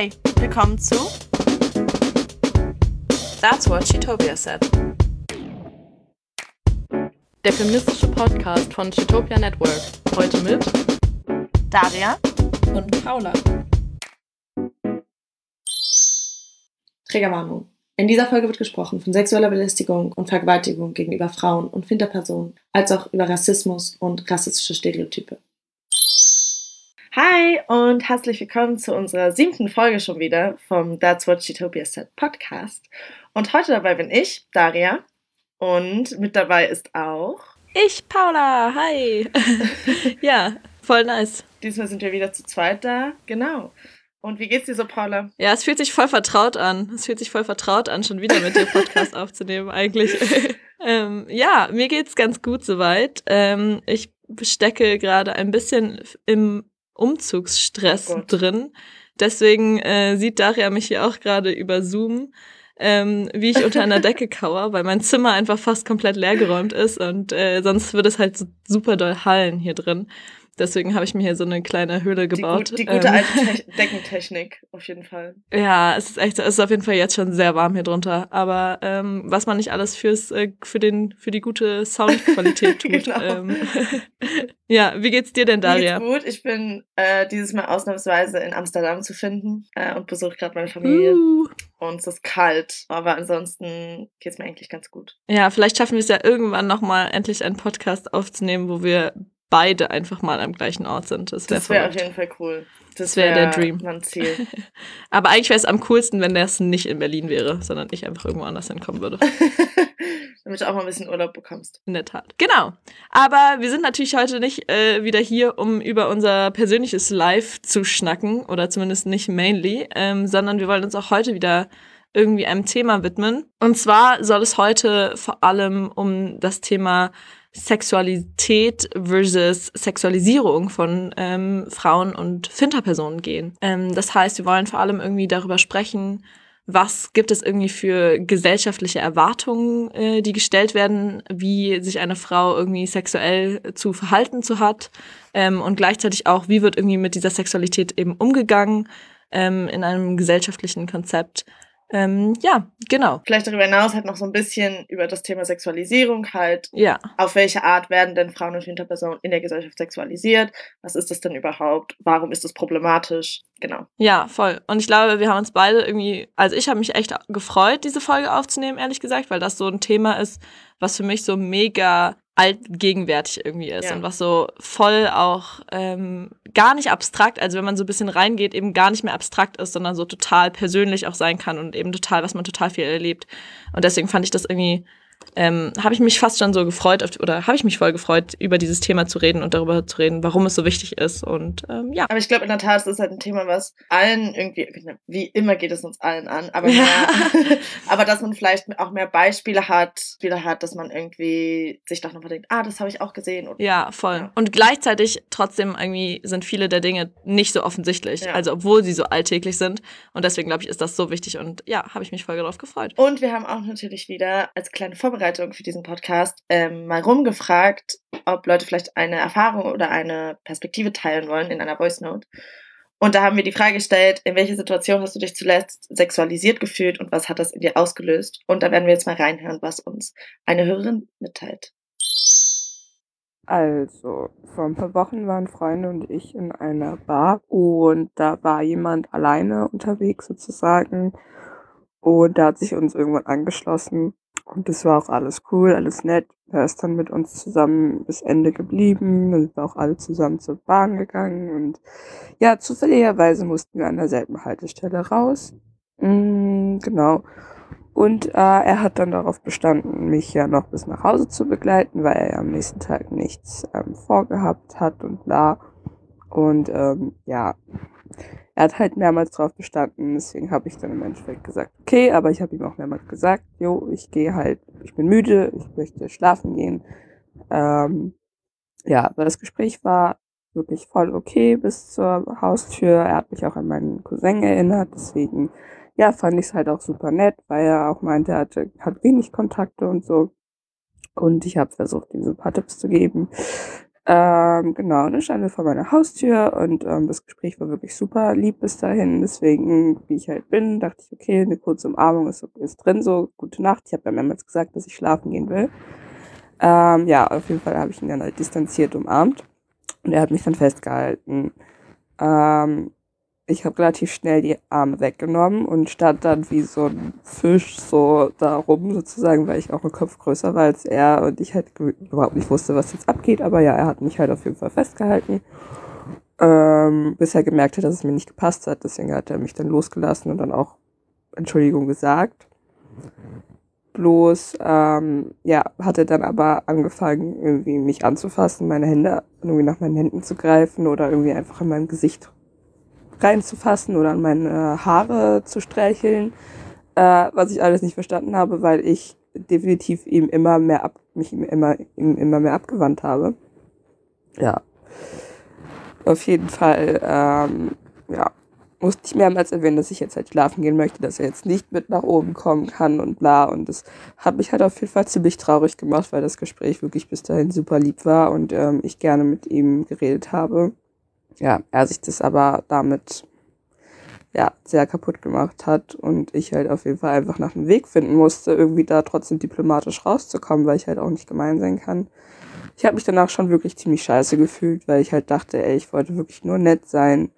Hi, willkommen zu That's What Chitopia Said. Der feministische Podcast von Chitopia Network. Heute mit Daria und Paula. Trägerwarnung. In dieser Folge wird gesprochen von sexueller Belästigung und Vergewaltigung gegenüber Frauen und Finterpersonen, als auch über Rassismus und rassistische Stereotype. Hi und herzlich willkommen zu unserer siebten Folge schon wieder vom That's What Chitopia Said Podcast. Und heute dabei bin ich, Daria, und mit dabei ist auch ich, Paula. Hi. ja, voll nice. Diesmal sind wir wieder zu zweit da. Genau. Und wie geht's dir so, Paula? Ja, es fühlt sich voll vertraut an. Es fühlt sich voll vertraut an, schon wieder mit dir Podcast aufzunehmen, eigentlich. ähm, ja, mir geht's ganz gut soweit. Ähm, ich stecke gerade ein bisschen im Umzugsstress oh drin. Deswegen äh, sieht Daria mich hier auch gerade über Zoom, ähm, wie ich unter einer Decke kauer, weil mein Zimmer einfach fast komplett leergeräumt ist und äh, sonst würde es halt super doll hallen hier drin. Deswegen habe ich mir hier so eine kleine Höhle gebaut. Die, die gute ähm, alte Te Deckentechnik, auf jeden Fall. Ja, es ist echt, es ist auf jeden Fall jetzt schon sehr warm hier drunter. Aber ähm, was man nicht alles fürs, äh, für, den, für die gute Soundqualität tut. genau. ähm, ja, wie geht's dir denn, Daria? Mir geht's gut. Ich bin äh, dieses Mal ausnahmsweise in Amsterdam zu finden äh, und besuche gerade meine Familie. Uh. Und es ist kalt, aber ansonsten geht's mir eigentlich ganz gut. Ja, vielleicht schaffen wir es ja irgendwann nochmal endlich einen Podcast aufzunehmen, wo wir beide einfach mal am gleichen Ort sind. Das wäre wär auf jeden Fall cool. Das, wäre wär der Dream. Mein Ziel. Aber eigentlich wäre es am coolsten, wenn das nicht in Berlin wäre, sondern ich einfach irgendwo anders hinkommen würde. Damit du auch mal ein bisschen Urlaub bekommst. In der Tat. Genau. Aber wir sind natürlich heute nicht äh, wieder hier, um über unser persönliches Live zu schnacken, oder zumindest nicht mainly, ähm, sondern wir wollen uns auch heute wieder irgendwie einem Thema widmen. Und zwar soll es heute vor allem um das Thema Sexualität versus Sexualisierung von ähm, Frauen und Finterpersonen gehen. Ähm, das heißt, wir wollen vor allem irgendwie darüber sprechen, was gibt es irgendwie für gesellschaftliche Erwartungen, äh, die gestellt werden, wie sich eine Frau irgendwie sexuell zu verhalten zu hat ähm, und gleichzeitig auch, wie wird irgendwie mit dieser Sexualität eben umgegangen ähm, in einem gesellschaftlichen Konzept. Ähm, ja, genau. Vielleicht darüber hinaus halt noch so ein bisschen über das Thema Sexualisierung halt. Ja. Auf welche Art werden denn Frauen und Hinterpersonen in der Gesellschaft sexualisiert? Was ist das denn überhaupt? Warum ist das problematisch? Genau. Ja, voll. Und ich glaube, wir haben uns beide irgendwie, also ich habe mich echt gefreut, diese Folge aufzunehmen, ehrlich gesagt, weil das so ein Thema ist, was für mich so mega altgegenwärtig irgendwie ist ja. und was so voll auch ähm, gar nicht abstrakt, also wenn man so ein bisschen reingeht, eben gar nicht mehr abstrakt ist, sondern so total persönlich auch sein kann und eben total, was man total viel erlebt. Und deswegen fand ich das irgendwie ähm, habe ich mich fast schon so gefreut, auf, oder habe ich mich voll gefreut, über dieses Thema zu reden und darüber zu reden, warum es so wichtig ist. Und ähm, ja. Aber ich glaube in der Tat, es ist halt ein Thema, was allen irgendwie, wie immer geht es uns allen an, aber, mehr, aber dass man vielleicht auch mehr Beispiele hat, Spiele hat, dass man irgendwie sich doch noch denkt, ah, das habe ich auch gesehen. Oder, ja, voll. Ja. Und gleichzeitig trotzdem irgendwie sind viele der Dinge nicht so offensichtlich, ja. also obwohl sie so alltäglich sind. Und deswegen glaube ich, ist das so wichtig und ja, habe ich mich voll darauf gefreut. Und wir haben auch natürlich wieder als kleine Vorbereitung Vorbereitung für diesen Podcast ähm, mal rumgefragt, ob Leute vielleicht eine Erfahrung oder eine Perspektive teilen wollen in einer Voice Note. Und da haben wir die Frage gestellt, in welcher Situation hast du dich zuletzt sexualisiert gefühlt und was hat das in dir ausgelöst? Und da werden wir jetzt mal reinhören, was uns eine Hörerin mitteilt. Also, vor ein paar Wochen waren Freunde und ich in einer Bar und da war jemand alleine unterwegs sozusagen und da hat sich uns irgendwann angeschlossen und das war auch alles cool, alles nett. Er ist dann mit uns zusammen bis Ende geblieben. Dann sind wir auch alle zusammen zur Bahn gegangen. Und ja, zufälligerweise mussten wir an derselben Haltestelle raus. Mm, genau. Und äh, er hat dann darauf bestanden, mich ja noch bis nach Hause zu begleiten, weil er ja am nächsten Tag nichts ähm, vorgehabt hat und bla. Und ähm, ja, er hat halt mehrmals drauf bestanden, deswegen habe ich dann im Endeffekt gesagt, okay, aber ich habe ihm auch mehrmals gesagt, jo, ich gehe halt, ich bin müde, ich möchte schlafen gehen. Ähm, ja, aber das Gespräch war wirklich voll okay bis zur Haustür. Er hat mich auch an meinen Cousin erinnert, deswegen, ja, fand ich es halt auch super nett, weil er auch meinte, er hatte, hat wenig Kontakte und so. Und ich habe versucht, ihm so ein paar Tipps zu geben. Ähm, genau, dann standen wir vor meiner Haustür und ähm, das Gespräch war wirklich super lieb bis dahin. Deswegen, wie ich halt bin, dachte ich, okay, eine kurze Umarmung ist, ist drin, so gute Nacht. Ich habe ja mehrmals gesagt, dass ich schlafen gehen will. Ähm, ja, auf jeden Fall habe ich ihn dann halt distanziert umarmt und er hat mich dann festgehalten. Ähm, ich habe relativ schnell die Arme weggenommen und stand dann wie so ein Fisch so da rum sozusagen, weil ich auch ein Kopf größer war als er und ich halt überhaupt nicht wusste, was jetzt abgeht. Aber ja, er hat mich halt auf jeden Fall festgehalten, ähm, bis er gemerkt hat, dass es mir nicht gepasst hat. Deswegen hat er mich dann losgelassen und dann auch Entschuldigung gesagt. Bloß, ähm, ja, hat er dann aber angefangen, irgendwie mich anzufassen, meine Hände, irgendwie nach meinen Händen zu greifen oder irgendwie einfach in meinem Gesicht reinzufassen oder an meine Haare zu streicheln, äh, was ich alles nicht verstanden habe, weil ich definitiv ihm immer mehr ab, mich ihm immer, ihm immer mehr abgewandt habe. Ja. Auf jeden Fall, ähm, ja, musste ich mehrmals erwähnen, dass ich jetzt halt schlafen gehen möchte, dass er jetzt nicht mit nach oben kommen kann und bla. Und das hat mich halt auf jeden Fall ziemlich traurig gemacht, weil das Gespräch wirklich bis dahin super lieb war und ähm, ich gerne mit ihm geredet habe ja, er sich das aber damit ja, sehr kaputt gemacht hat und ich halt auf jeden Fall einfach nach einem Weg finden musste, irgendwie da trotzdem diplomatisch rauszukommen, weil ich halt auch nicht gemein sein kann. Ich habe mich danach schon wirklich ziemlich scheiße gefühlt, weil ich halt dachte, ey, ich wollte wirklich nur nett sein.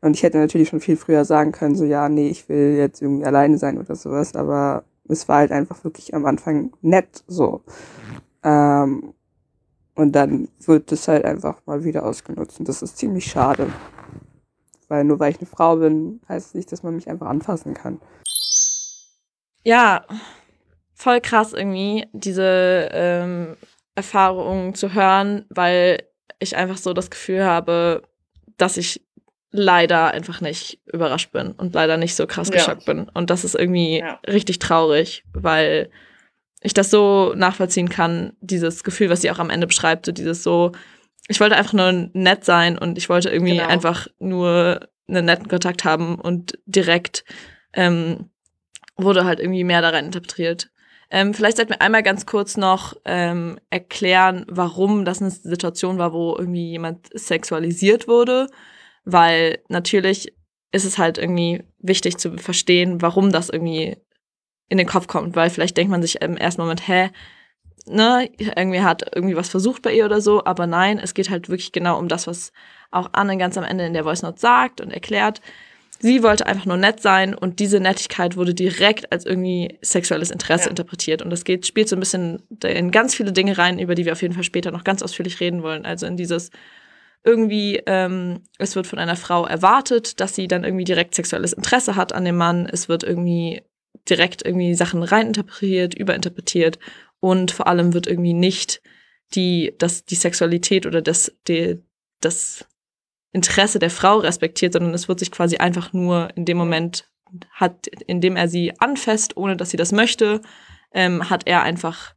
Und ich hätte natürlich schon viel früher sagen können, so ja, nee, ich will jetzt irgendwie alleine sein oder sowas, aber es war halt einfach wirklich am Anfang nett so. Ähm, und dann wird es halt einfach mal wieder ausgenutzt. Und das ist ziemlich schade. Weil nur weil ich eine Frau bin, heißt es nicht, dass man mich einfach anfassen kann. Ja, voll krass irgendwie, diese ähm, Erfahrungen zu hören, weil ich einfach so das Gefühl habe, dass ich leider einfach nicht überrascht bin und leider nicht so krass ja. geschockt bin. Und das ist irgendwie ja. richtig traurig, weil ich das so nachvollziehen kann, dieses Gefühl, was sie auch am Ende beschreibt, so dieses so, ich wollte einfach nur nett sein und ich wollte irgendwie genau. einfach nur einen netten Kontakt haben und direkt ähm, wurde halt irgendwie mehr da rein interpretiert. Ähm, vielleicht sollten wir einmal ganz kurz noch ähm, erklären, warum das eine Situation war, wo irgendwie jemand sexualisiert wurde, weil natürlich ist es halt irgendwie wichtig zu verstehen, warum das irgendwie in den Kopf kommt, weil vielleicht denkt man sich im ersten Moment, hä, ne, irgendwie hat irgendwie was versucht bei ihr oder so, aber nein, es geht halt wirklich genau um das, was auch Anne ganz am Ende in der Voice Note sagt und erklärt. Sie wollte einfach nur nett sein und diese Nettigkeit wurde direkt als irgendwie sexuelles Interesse ja. interpretiert. Und das geht, spielt so ein bisschen in ganz viele Dinge rein, über die wir auf jeden Fall später noch ganz ausführlich reden wollen. Also in dieses irgendwie, ähm, es wird von einer Frau erwartet, dass sie dann irgendwie direkt sexuelles Interesse hat an dem Mann. Es wird irgendwie direkt irgendwie Sachen reininterpretiert, überinterpretiert und vor allem wird irgendwie nicht die, das, die Sexualität oder das, die, das Interesse der Frau respektiert, sondern es wird sich quasi einfach nur in dem Moment hat, in dem er sie anfasst, ohne dass sie das möchte, ähm, hat er einfach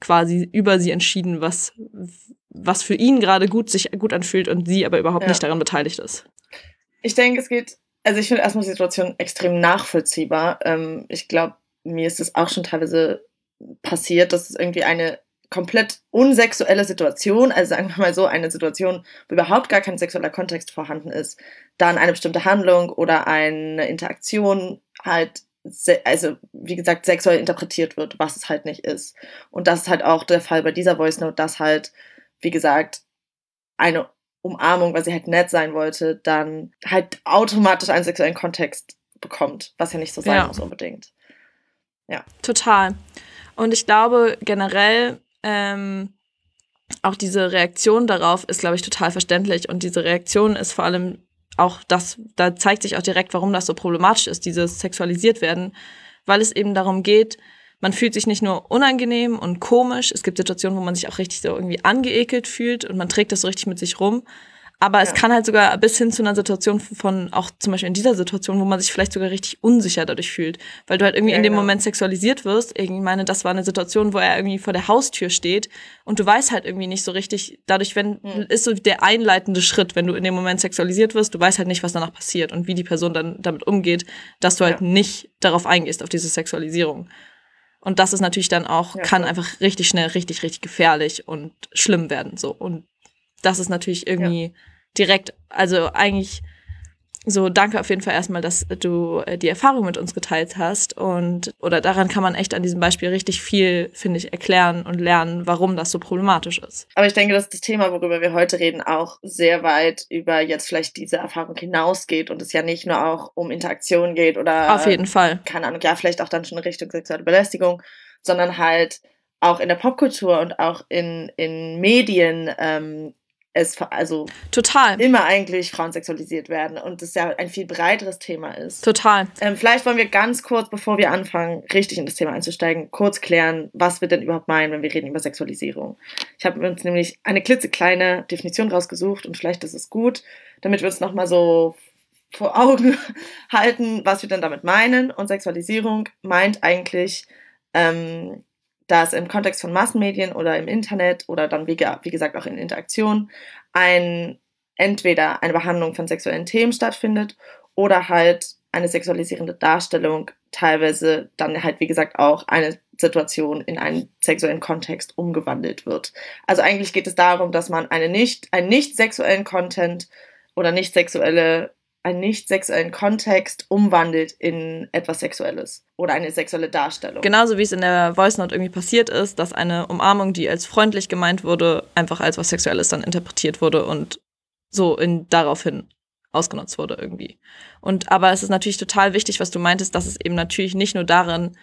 quasi über sie entschieden, was, was für ihn gerade gut sich gut anfühlt und sie aber überhaupt ja. nicht daran beteiligt ist. Ich denke, es geht also ich finde erstmal die Situation extrem nachvollziehbar. Ähm, ich glaube, mir ist es auch schon teilweise passiert, dass es irgendwie eine komplett unsexuelle Situation, also sagen wir mal so, eine Situation, wo überhaupt gar kein sexueller Kontext vorhanden ist, dann eine bestimmte Handlung oder eine Interaktion halt, also wie gesagt, sexuell interpretiert wird, was es halt nicht ist. Und das ist halt auch der Fall bei dieser Voice Note, dass halt, wie gesagt, eine Umarmung, weil sie halt nett sein wollte, dann halt automatisch einen sexuellen Kontext bekommt, was ja nicht so sein ja. muss unbedingt. Ja. Total. Und ich glaube generell, ähm, auch diese Reaktion darauf ist, glaube ich, total verständlich. Und diese Reaktion ist vor allem auch das, da zeigt sich auch direkt, warum das so problematisch ist, dieses sexualisiert werden, weil es eben darum geht, man fühlt sich nicht nur unangenehm und komisch, es gibt Situationen, wo man sich auch richtig so irgendwie angeekelt fühlt und man trägt das so richtig mit sich rum. Aber es kann halt sogar bis hin zu einer Situation von, auch zum Beispiel in dieser Situation, wo man sich vielleicht sogar richtig unsicher dadurch fühlt. Weil du halt irgendwie ja, in dem genau. Moment sexualisiert wirst. Ich meine, das war eine Situation, wo er irgendwie vor der Haustür steht und du weißt halt irgendwie nicht so richtig, dadurch, wenn, mhm. ist so der einleitende Schritt, wenn du in dem Moment sexualisiert wirst, du weißt halt nicht, was danach passiert und wie die Person dann damit umgeht, dass du halt nicht darauf eingehst, auf diese Sexualisierung. Und das ist natürlich dann auch, ja, kann einfach richtig schnell, richtig, richtig gefährlich und schlimm werden. So. Und das ist natürlich irgendwie ja. direkt, also eigentlich so, danke auf jeden Fall erstmal, dass du äh, die Erfahrung mit uns geteilt hast. Und oder daran kann man echt an diesem Beispiel richtig viel, finde ich, erklären und lernen, warum das so problematisch ist. Aber ich denke, dass das Thema, worüber wir heute reden, auch sehr weit über jetzt vielleicht diese Erfahrung hinausgeht und es ja nicht nur auch um Interaktion geht oder auf jeden Fall. Keine Ahnung, ja, vielleicht auch dann schon in Richtung sexuelle Belästigung, sondern halt auch in der Popkultur und auch in, in Medien ähm, es also total immer eigentlich Frauen sexualisiert werden und das ja ein viel breiteres Thema ist. Total. Ähm, vielleicht wollen wir ganz kurz, bevor wir anfangen, richtig in das Thema einzusteigen, kurz klären, was wir denn überhaupt meinen, wenn wir reden über Sexualisierung. Ich habe uns nämlich eine klitzekleine Definition rausgesucht und vielleicht ist es gut, damit wir uns nochmal so vor Augen halten, was wir denn damit meinen. Und Sexualisierung meint eigentlich ähm, dass im Kontext von Massenmedien oder im Internet oder dann wie, wie gesagt auch in Interaktion ein entweder eine Behandlung von sexuellen Themen stattfindet oder halt eine sexualisierende Darstellung, teilweise dann halt wie gesagt auch eine Situation in einen sexuellen Kontext umgewandelt wird. Also eigentlich geht es darum, dass man eine nicht, einen nicht sexuellen Content oder nicht sexuelle einen nicht sexuellen Kontext umwandelt in etwas Sexuelles oder eine sexuelle Darstellung. Genauso wie es in der Voice Note irgendwie passiert ist, dass eine Umarmung, die als freundlich gemeint wurde, einfach als was Sexuelles dann interpretiert wurde und so in daraufhin ausgenutzt wurde irgendwie. Und aber es ist natürlich total wichtig, was du meintest, dass es eben natürlich nicht nur darin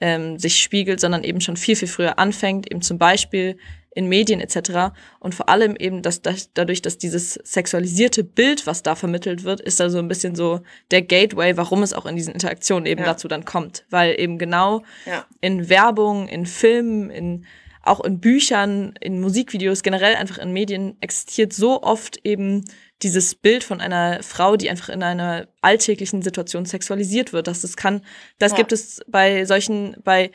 ähm, sich spiegelt, sondern eben schon viel, viel früher anfängt, eben zum Beispiel in Medien etc. Und vor allem eben, dass, dass dadurch, dass dieses sexualisierte Bild, was da vermittelt wird, ist da so ein bisschen so der Gateway, warum es auch in diesen Interaktionen eben ja. dazu dann kommt. Weil eben genau ja. in Werbung, in Filmen, in auch in Büchern, in Musikvideos, generell einfach in Medien existiert so oft eben dieses Bild von einer Frau, die einfach in einer alltäglichen Situation sexualisiert wird. Das, das kann, das ja. gibt es bei solchen, bei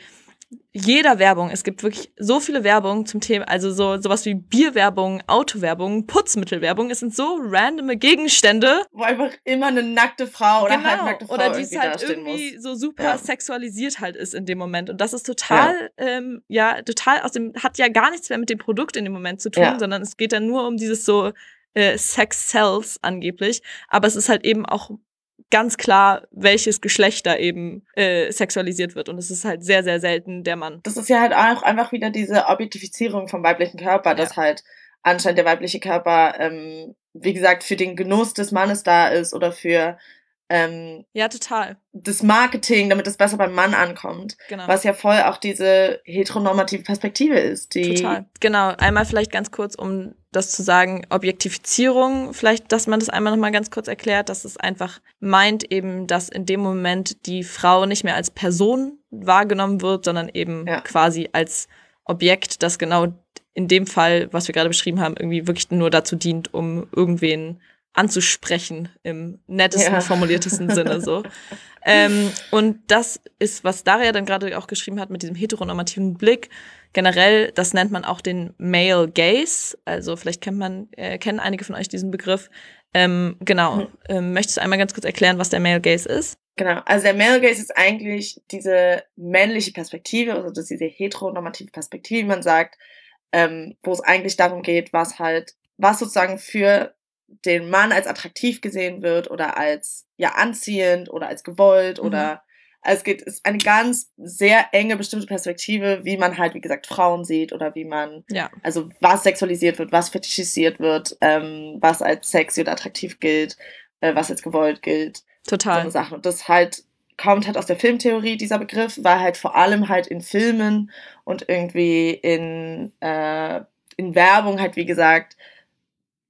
jeder Werbung. Es gibt wirklich so viele Werbung zum Thema, also so sowas wie Bierwerbung, Autowerbung, Putzmittelwerbung. Es sind so randome Gegenstände. Wo einfach immer eine nackte Frau oder genau. halbnackte Frau oder die es halt irgendwie muss. so super ja. sexualisiert halt ist in dem Moment. Und das ist total, ja. Ähm, ja, total aus dem, hat ja gar nichts mehr mit dem Produkt in dem Moment zu tun, ja. sondern es geht dann nur um dieses so äh, Sex Cells angeblich. Aber es ist halt eben auch ganz klar, welches Geschlecht da eben äh, sexualisiert wird. Und es ist halt sehr, sehr selten der Mann. Das ist ja halt auch einfach wieder diese Objektifizierung vom weiblichen Körper, ja. dass halt anscheinend der weibliche Körper, ähm, wie gesagt, für den Genuss des Mannes da ist oder für ähm, ja, total. Das Marketing, damit es besser beim Mann ankommt. Genau. Was ja voll auch diese heteronormative Perspektive ist. Die total. Genau. Einmal vielleicht ganz kurz, um das zu sagen, Objektifizierung, vielleicht, dass man das einmal nochmal ganz kurz erklärt, dass es einfach meint eben, dass in dem Moment die Frau nicht mehr als Person wahrgenommen wird, sondern eben ja. quasi als Objekt, das genau in dem Fall, was wir gerade beschrieben haben, irgendwie wirklich nur dazu dient, um irgendwen anzusprechen im nettesten, ja. formuliertesten Sinne so. ähm, und das ist, was Daria dann gerade auch geschrieben hat mit diesem heteronormativen Blick. Generell, das nennt man auch den Male Gaze. Also vielleicht kennt man, äh, kennen einige von euch diesen Begriff. Ähm, genau. Mhm. Ähm, möchtest du einmal ganz kurz erklären, was der Male Gaze ist? Genau. Also der Male Gaze ist eigentlich diese männliche Perspektive, also das diese heteronormative Perspektive, wie man sagt, ähm, wo es eigentlich darum geht, was halt, was sozusagen für den Mann als attraktiv gesehen wird oder als ja anziehend oder als gewollt mhm. oder also es geht ist eine ganz sehr enge bestimmte Perspektive, wie man halt wie gesagt Frauen sieht oder wie man ja. also was sexualisiert wird, was fetischisiert wird, ähm, was als sexy oder attraktiv gilt, äh, was als gewollt gilt. Total. So Sachen. Und das halt kommt halt aus der Filmtheorie dieser Begriff, weil halt vor allem halt in Filmen und irgendwie in äh, in Werbung halt wie gesagt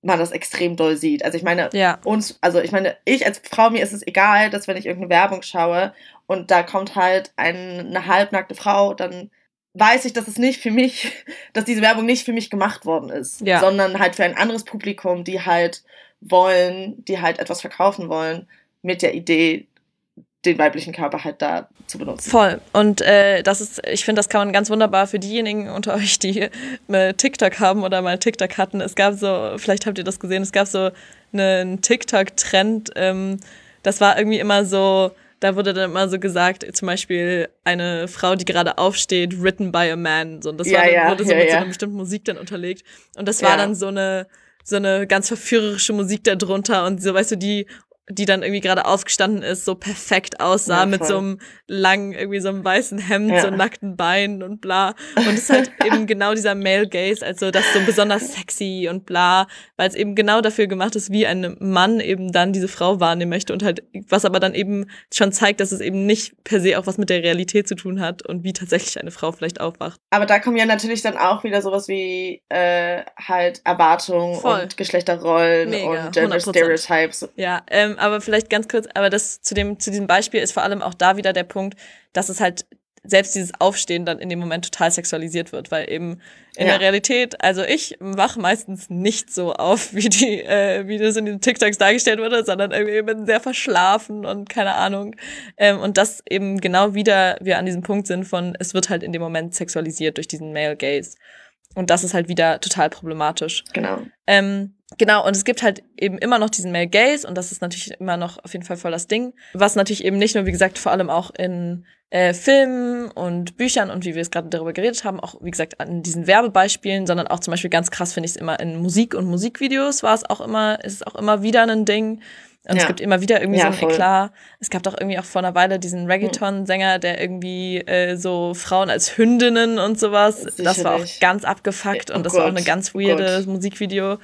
man das extrem doll sieht. Also ich meine, ja. uns, also ich meine, ich als Frau, mir ist es egal, dass wenn ich irgendeine Werbung schaue und da kommt halt eine halbnackte Frau, dann weiß ich, dass es nicht für mich, dass diese Werbung nicht für mich gemacht worden ist, ja. sondern halt für ein anderes Publikum, die halt wollen, die halt etwas verkaufen wollen mit der Idee, den weiblichen Körper halt da zu benutzen. Voll. Und äh, das ist, ich finde, das kann man ganz wunderbar für diejenigen unter euch, die mal TikTok haben oder mal TikTok hatten. Es gab so, vielleicht habt ihr das gesehen, es gab so einen TikTok-Trend, ähm, das war irgendwie immer so, da wurde dann immer so gesagt, zum Beispiel eine Frau, die gerade aufsteht, written by a man. So, und das Ja, war dann, ja, wurde so ja, mit so einer bestimmten Musik dann unterlegt. Und das war dann so eine, so eine ganz verführerische Musik da drunter und so, weißt du, die die dann irgendwie gerade aufgestanden ist, so perfekt aussah, Ja, mit so einem langen, irgendwie so einem weißen Hemd, Ja. so nackten Beinen und bla. Und es ist halt eben genau dieser Male Gaze, also das so besonders sexy und bla, weil es eben genau dafür gemacht ist, wie ein Mann eben dann diese Frau wahrnehmen möchte und halt, was aber dann eben schon zeigt, dass es eben nicht per se auch was mit der Realität zu tun hat und wie tatsächlich eine Frau vielleicht aufwacht. Aber da kommen ja natürlich dann auch wieder sowas wie äh, halt Erwartungen und Geschlechterrollen Mega, und Gender 100%. Stereotypes. Ja, ähm, aber vielleicht ganz kurz, aber das zu dem zu diesem Beispiel ist vor allem auch da wieder der Punkt, dass es halt selbst dieses Aufstehen dann in dem Moment total sexualisiert wird, weil eben in Ja. der Realität, also ich wach meistens nicht so auf, wie die, äh, wie das in den TikToks dargestellt wurde, sondern irgendwie bin sehr verschlafen und keine Ahnung. Ähm, und das eben genau wieder wir an diesem Punkt sind von, es wird halt in dem Moment sexualisiert durch diesen Male Gaze. Und das ist halt wieder total problematisch. Genau. Ähm, genau, und es gibt halt eben immer noch diesen Male Gaze und das ist natürlich immer noch auf jeden Fall voll das Ding. Was natürlich eben nicht nur, wie gesagt, vor allem auch in äh, Filmen und Büchern und wie wir es gerade darüber geredet haben, auch wie gesagt an diesen Werbebeispielen, sondern auch zum Beispiel ganz krass finde ich es immer in Musik und Musikvideos war es auch immer, ist es auch immer wieder ein Ding. Und es Ja. gibt immer wieder irgendwie Ja, so ein voll. Eklat. Es gab doch irgendwie auch vor einer Weile diesen Reggaeton-Sänger, der irgendwie äh, so Frauen als Hündinnen und sowas. Das war auch Sicherlich. ganz abgefuckt Oh und das war auch Gott, eine ganz oh weirde Gott. Musikvideo.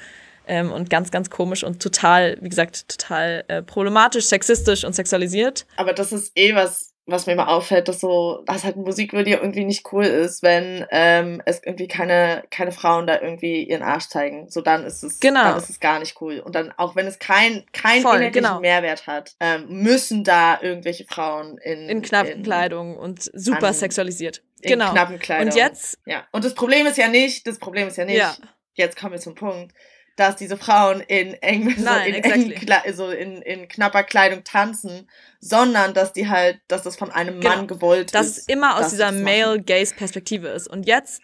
Ähm, und ganz, ganz komisch und total, wie gesagt, total äh, problematisch, sexistisch und sexualisiert. Aber das ist eh was, was mir immer auffällt, dass so, dass halt ein Musikvideo irgendwie nicht cool ist, wenn ähm, es irgendwie keine, keine Frauen da irgendwie ihren Arsch zeigen. So dann ist es, Genau. dann ist es gar nicht cool. Und dann, auch wenn es kein, keinen Voll, inhaltlichen genau. Mehrwert hat, ähm, müssen da irgendwelche Frauen in, In knappen Kleidung und super an- sexualisiert. in genau. knappen Kleidung. Und jetzt, Ja. Und das Problem ist ja nicht, das Problem ist ja nicht, ja, jetzt kommen wir zum Punkt, dass diese Frauen in eng, so Nein, in, exactly. eng so in, in knapper Kleidung tanzen, sondern dass die halt, dass das von einem Genau. Mann gewollt dass ist. es immer aus dass dieser. Male-Gaze-Perspektive ist. Und jetzt,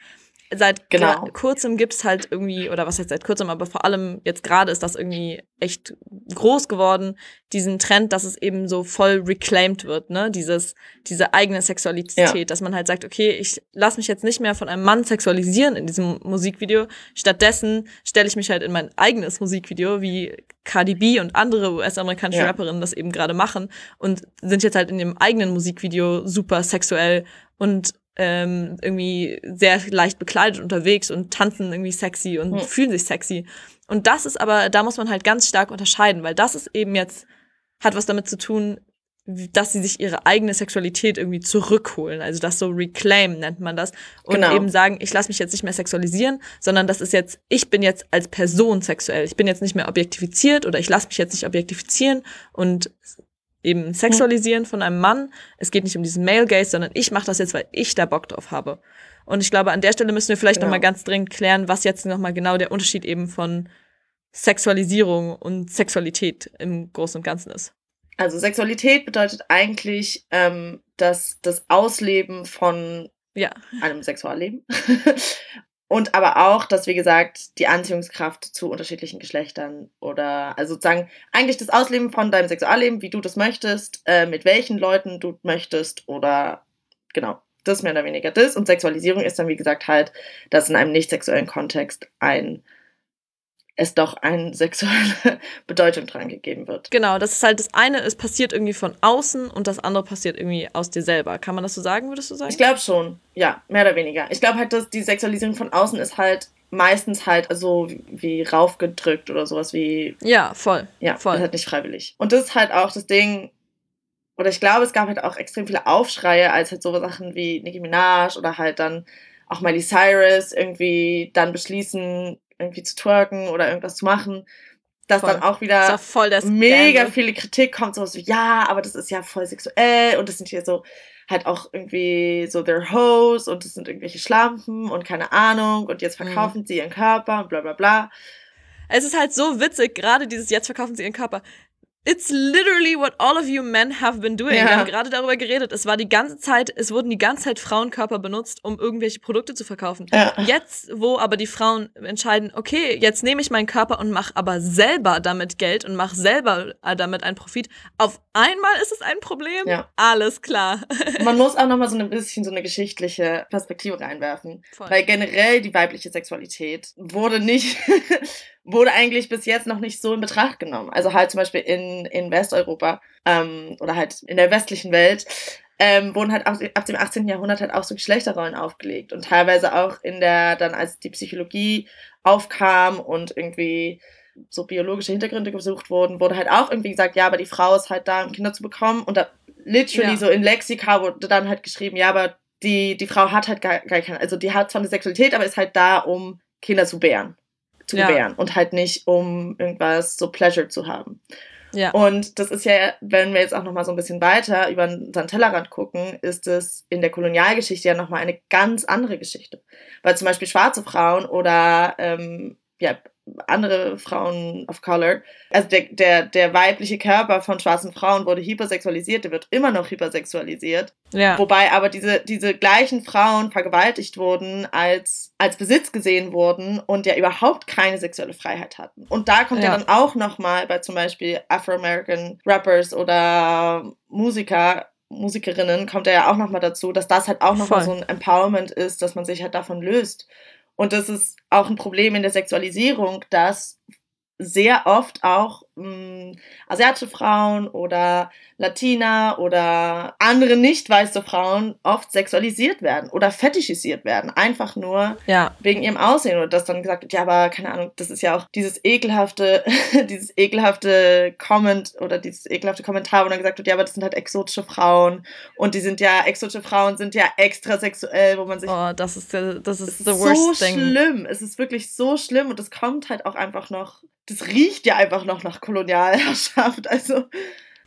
seit Genau. kurzem gibt's halt irgendwie, oder was heißt seit kurzem, aber vor allem jetzt gerade ist das irgendwie echt groß geworden, diesen Trend, dass es eben so voll reclaimed wird, ne? Dieses, diese eigene Sexualität, Ja. dass man halt sagt, okay, ich lasse mich jetzt nicht mehr von einem Mann sexualisieren in diesem Musikvideo. Stattdessen stelle ich mich halt in mein eigenes Musikvideo, wie Cardi B und andere US-amerikanische Ja. Rapperinnen das eben gerade machen und sind jetzt halt in dem eigenen Musikvideo super sexuell und ähm, irgendwie sehr leicht bekleidet unterwegs und tanzen irgendwie sexy und Hm. fühlen sich sexy. Und das ist aber, da muss man halt ganz stark unterscheiden, weil das ist eben jetzt, hat was damit zu tun, dass sie sich ihre eigene Sexualität irgendwie zurückholen. Also das so reclaim nennt man das. Und Genau. eben sagen, ich lasse mich jetzt nicht mehr sexualisieren, sondern das ist jetzt, ich bin jetzt als Person sexuell. Ich bin jetzt nicht mehr objektifiziert oder ich lasse mich jetzt nicht objektifizieren und eben sexualisieren von einem Mann. Es geht nicht um diesen Male Gaze, sondern ich mache das jetzt, weil ich da Bock drauf habe. Und ich glaube, an der Stelle müssen wir vielleicht Genau. noch mal ganz dringend klären, was jetzt noch mal genau der Unterschied eben von Sexualisierung und Sexualität im Großen und Ganzen ist. Also Sexualität bedeutet eigentlich ähm, dass das Ausleben von Ja, einem Sexualleben. Und aber auch, dass, wie gesagt, die Anziehungskraft zu unterschiedlichen Geschlechtern oder, also sozusagen, eigentlich das Ausleben von deinem Sexualleben, wie du das möchtest, äh, mit welchen Leuten du möchtest oder, genau, das mehr oder weniger das. Und Sexualisierung ist dann, wie gesagt, halt, dass in einem nicht sexuellen Kontext ein, es doch eine sexuelle Bedeutung dran gegeben wird. genau. Das ist halt das eine, es passiert irgendwie von außen und das andere passiert irgendwie aus dir selber. Kann man das so sagen, würdest du sagen? Ich glaube schon, ja, mehr oder weniger. Ich glaube halt, dass die Sexualisierung von außen ist halt meistens halt also wie, wie raufgedrückt oder sowas wie, ja, voll. ja, Voll. ist halt nicht freiwillig. Und das ist halt auch das Ding, oder ich glaube, es gab halt auch extrem viele Aufschreie, als halt so Sachen wie Nicki Minaj oder halt dann auch Miley Cyrus irgendwie dann beschließen, irgendwie zu twerken oder irgendwas zu machen, dass Voll. dann auch wieder auch mega viele Kritik kommt, so, so, ja, aber das ist ja voll sexuell und das sind hier so halt auch irgendwie so their hoes und das sind irgendwelche Schlampen und keine Ahnung und jetzt Mhm. verkaufen sie ihren Körper und bla bla bla. Es ist halt so witzig, gerade dieses jetzt verkaufen sie ihren Körper. It's literally what all of you men have been doing. Ja. Wir haben gerade darüber geredet. Es war die ganze Zeit, es wurden die ganze Zeit Frauenkörper benutzt, um irgendwelche Produkte zu verkaufen. Ja. Jetzt, wo aber die Frauen entscheiden, okay, jetzt nehme ich meinen Körper und mache aber selber damit Geld und mache selber äh, damit einen Profit. Auf einmal ist es ein Problem. Ja. Alles klar. Man muss auch nochmal so ein bisschen so eine geschichtliche Perspektive reinwerfen. Voll. Weil generell die weibliche Sexualität wurde nicht, wurde eigentlich bis jetzt noch nicht so in Betracht genommen. Also halt zum Beispiel in, in Westeuropa ähm, oder halt in der westlichen Welt ähm, wurden halt ab, ab dem 18. Jahrhundert halt auch so Geschlechterrollen aufgelegt und teilweise auch in der, dann als die Psychologie aufkam und irgendwie so biologische Hintergründe gesucht wurden, wurde halt auch irgendwie gesagt, ja, aber die Frau ist halt da, um Kinder zu bekommen und da literally Ja. so in Lexika wurde dann halt geschrieben, ja, aber die, die Frau hat halt gar, gar keine, also die hat zwar eine Sexualität, aber ist halt da, um Kinder zu beeren. Zu Ja. und halt nicht, um irgendwas so Pleasure zu haben. Ja. Und das ist ja, wenn wir jetzt auch nochmal so ein bisschen weiter über unseren Tellerrand gucken, ist es in der Kolonialgeschichte ja nochmal eine ganz andere Geschichte. Weil zum Beispiel schwarze Frauen oder ähm, ja, andere Frauen of Color, also der, der, der weibliche Körper von schwarzen Frauen wurde hypersexualisiert, der wird immer noch hypersexualisiert. ja. Wobei aber diese, diese gleichen Frauen vergewaltigt wurden, als, als Besitz gesehen wurden und ja überhaupt keine sexuelle Freiheit hatten. Und da kommt ja, Ja. dann auch nochmal bei zum Beispiel Afro-American Rappers oder Musiker, Musikerinnen, kommt ja auch nochmal dazu, dass das halt auch nochmal so ein Empowerment ist, dass man sich halt davon löst. Und das ist auch ein Problem in der Sexualisierung, dass sehr oft auch mh, asiatische Frauen oder Latina oder andere nicht weiße Frauen oft sexualisiert werden oder fetischisiert werden. Einfach nur ja. wegen ihrem Aussehen. Und dass dann gesagt wird, ja, aber keine Ahnung, das ist ja auch dieses ekelhafte, dieses ekelhafte Comment oder dieses ekelhafte Kommentar, wo dann gesagt wird, ja, aber das sind halt exotische Frauen. Und die sind ja, exotische Frauen sind ja extra sexuell, wo man sich Oh, das ist, der- das ist the worst so thing. schlimm. Es ist wirklich so schlimm und es kommt halt auch einfach noch. Das riecht ja einfach noch nach Kolonialherrschaft. Also,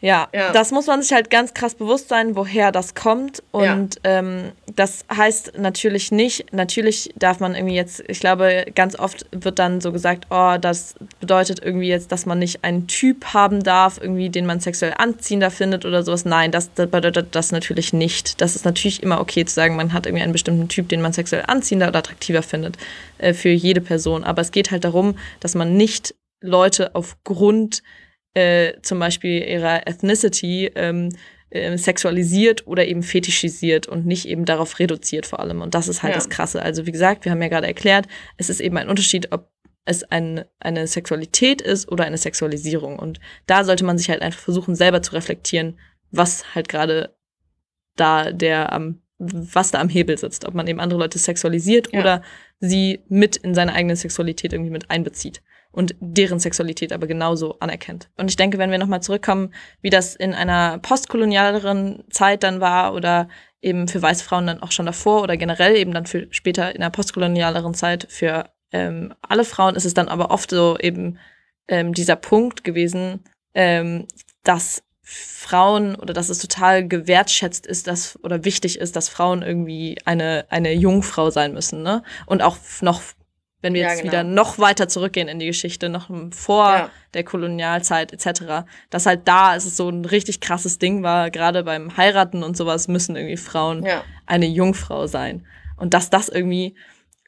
Ja, Ja. das muss man sich halt ganz krass bewusst sein, woher das kommt. Und ähm, das heißt natürlich nicht, natürlich darf man irgendwie jetzt, ich glaube, ganz oft wird dann so gesagt, oh, das bedeutet irgendwie jetzt, dass man nicht einen Typ haben darf, irgendwie, den man sexuell anziehender findet oder sowas. Nein, das, das bedeutet das natürlich nicht. Das ist natürlich immer okay zu sagen, man hat irgendwie einen bestimmten Typ, den man sexuell anziehender oder attraktiver findet äh, für jede Person. Aber es geht halt darum, dass man nicht Leute aufgrund äh, zum Beispiel ihrer Ethnicity ähm, äh, sexualisiert oder eben fetischisiert und nicht eben darauf reduziert vor allem. Und das ist halt Ja. das Krasse. Also wie gesagt, wir haben ja gerade erklärt, es ist eben ein Unterschied, ob es ein, eine Sexualität ist oder eine Sexualisierung. Und da sollte man sich halt einfach versuchen, selber zu reflektieren, was halt gerade da der am, was da am Hebel sitzt. Ob man eben andere Leute sexualisiert Ja. oder sie mit in seine eigene Sexualität irgendwie mit einbezieht und deren Sexualität aber genauso anerkennt. Und ich denke, wenn wir nochmal zurückkommen, wie das in einer postkolonialeren Zeit dann war oder eben für weiße Frauen dann auch schon davor oder generell eben dann für später in einer postkolonialeren Zeit für ähm, alle Frauen ist es dann aber oft so eben ähm, dieser Punkt gewesen, ähm, dass Frauen oder dass es total gewertschätzt ist, dass oder wichtig ist, dass Frauen irgendwie eine eine Jungfrau sein müssen, ne? Und auch noch wenn wir Ja, jetzt genau. wieder noch weiter zurückgehen in die Geschichte, noch vor Ja. der Kolonialzeit etc., dass halt da ist es so ein richtig krasses Ding war, gerade beim Heiraten und sowas müssen irgendwie Frauen ja. eine Jungfrau sein. Und dass das irgendwie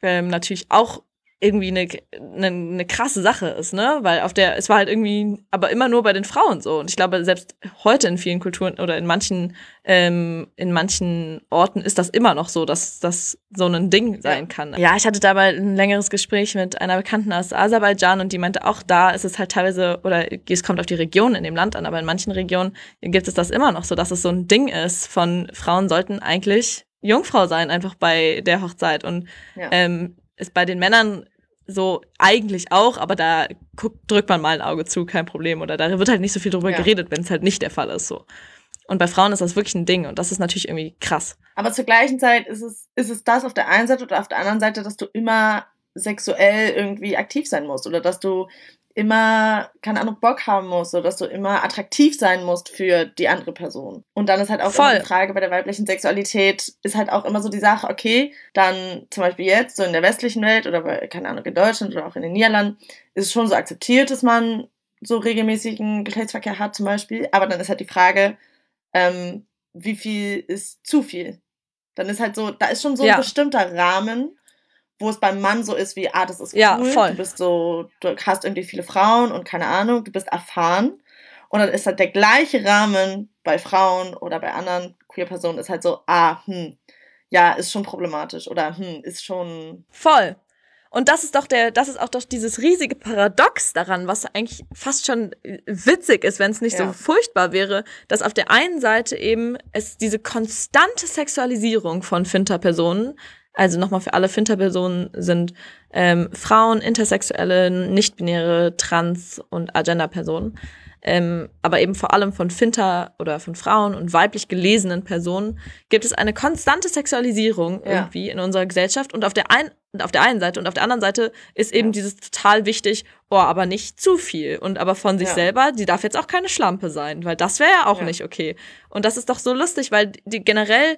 ähm, natürlich auch irgendwie eine, eine, eine krasse Sache ist, ne? Weil auf der, es war halt irgendwie, aber immer nur bei den Frauen so. Und ich glaube, selbst heute in vielen Kulturen oder in manchen, ähm, in manchen Orten ist das immer noch so, dass das so ein Ding sein kann. Ja, ich hatte dabei ein längeres Gespräch mit einer Bekannten aus Aserbaidschan und die meinte, auch da ist es halt teilweise, oder es kommt auf die Region in dem Land an, aber in manchen Regionen gibt es das immer noch so, dass es so ein Ding ist von Frauen sollten eigentlich Jungfrau sein, einfach bei der Hochzeit. Und Ja. ähm, ist bei den Männern so eigentlich auch, aber da guckt, drückt man mal ein Auge zu, kein Problem. Oder da wird halt nicht so viel drüber Ja. geredet, wenn es halt nicht der Fall ist. so. Und bei Frauen ist das wirklich ein Ding und das ist natürlich irgendwie krass. Aber zur gleichen Zeit ist es, ist es das auf der einen Seite oder auf der anderen Seite, dass du immer sexuell irgendwie aktiv sein musst oder dass du immer, keine Ahnung, Bock haben musst oder dass du immer attraktiv sein musst für die andere Person. Und dann ist halt auch Voll. die Frage bei der weiblichen Sexualität, ist halt auch immer so die Sache, okay, dann zum Beispiel jetzt so in der westlichen Welt oder bei, keine Ahnung, in Deutschland oder auch in den Niederlanden, ist es schon so akzeptiert, dass man so regelmäßigen Geschlechtsverkehr hat zum Beispiel, aber dann ist halt die Frage, ähm, wie viel ist zu viel? Dann ist halt so, da ist schon so Ja. ein bestimmter Rahmen, wo es beim Mann so ist wie, ah, das ist cool, Ja, voll. du bist so, du hast irgendwie viele Frauen und keine Ahnung, du bist erfahren. Und dann ist halt der gleiche Rahmen bei Frauen oder bei anderen Queer-Personen ist halt so, ah, hm, ja, ist schon problematisch oder hm, ist schon, Voll. Und das ist doch der, das ist auch doch dieses riesige Paradox daran, was eigentlich fast schon witzig ist, wenn es nicht Ja. so furchtbar wäre, dass auf der einen Seite eben es diese konstante Sexualisierung von Finter-Personen, also nochmal für alle Finter-Personen sind ähm, Frauen, Intersexuelle, nicht-binäre, Trans- und Agender-Personen, ähm, aber eben vor allem von Finter oder von Frauen und weiblich gelesenen Personen gibt es eine konstante Sexualisierung Ja. irgendwie in unserer Gesellschaft und auf der einen auf der einen Seite und auf der anderen Seite ist eben Ja. dieses total wichtig, oh, aber nicht zu viel und aber von sich Ja. selber, die darf jetzt auch keine Schlampe sein, weil das wäre ja auch nicht okay. Und das ist doch so lustig, weil die generell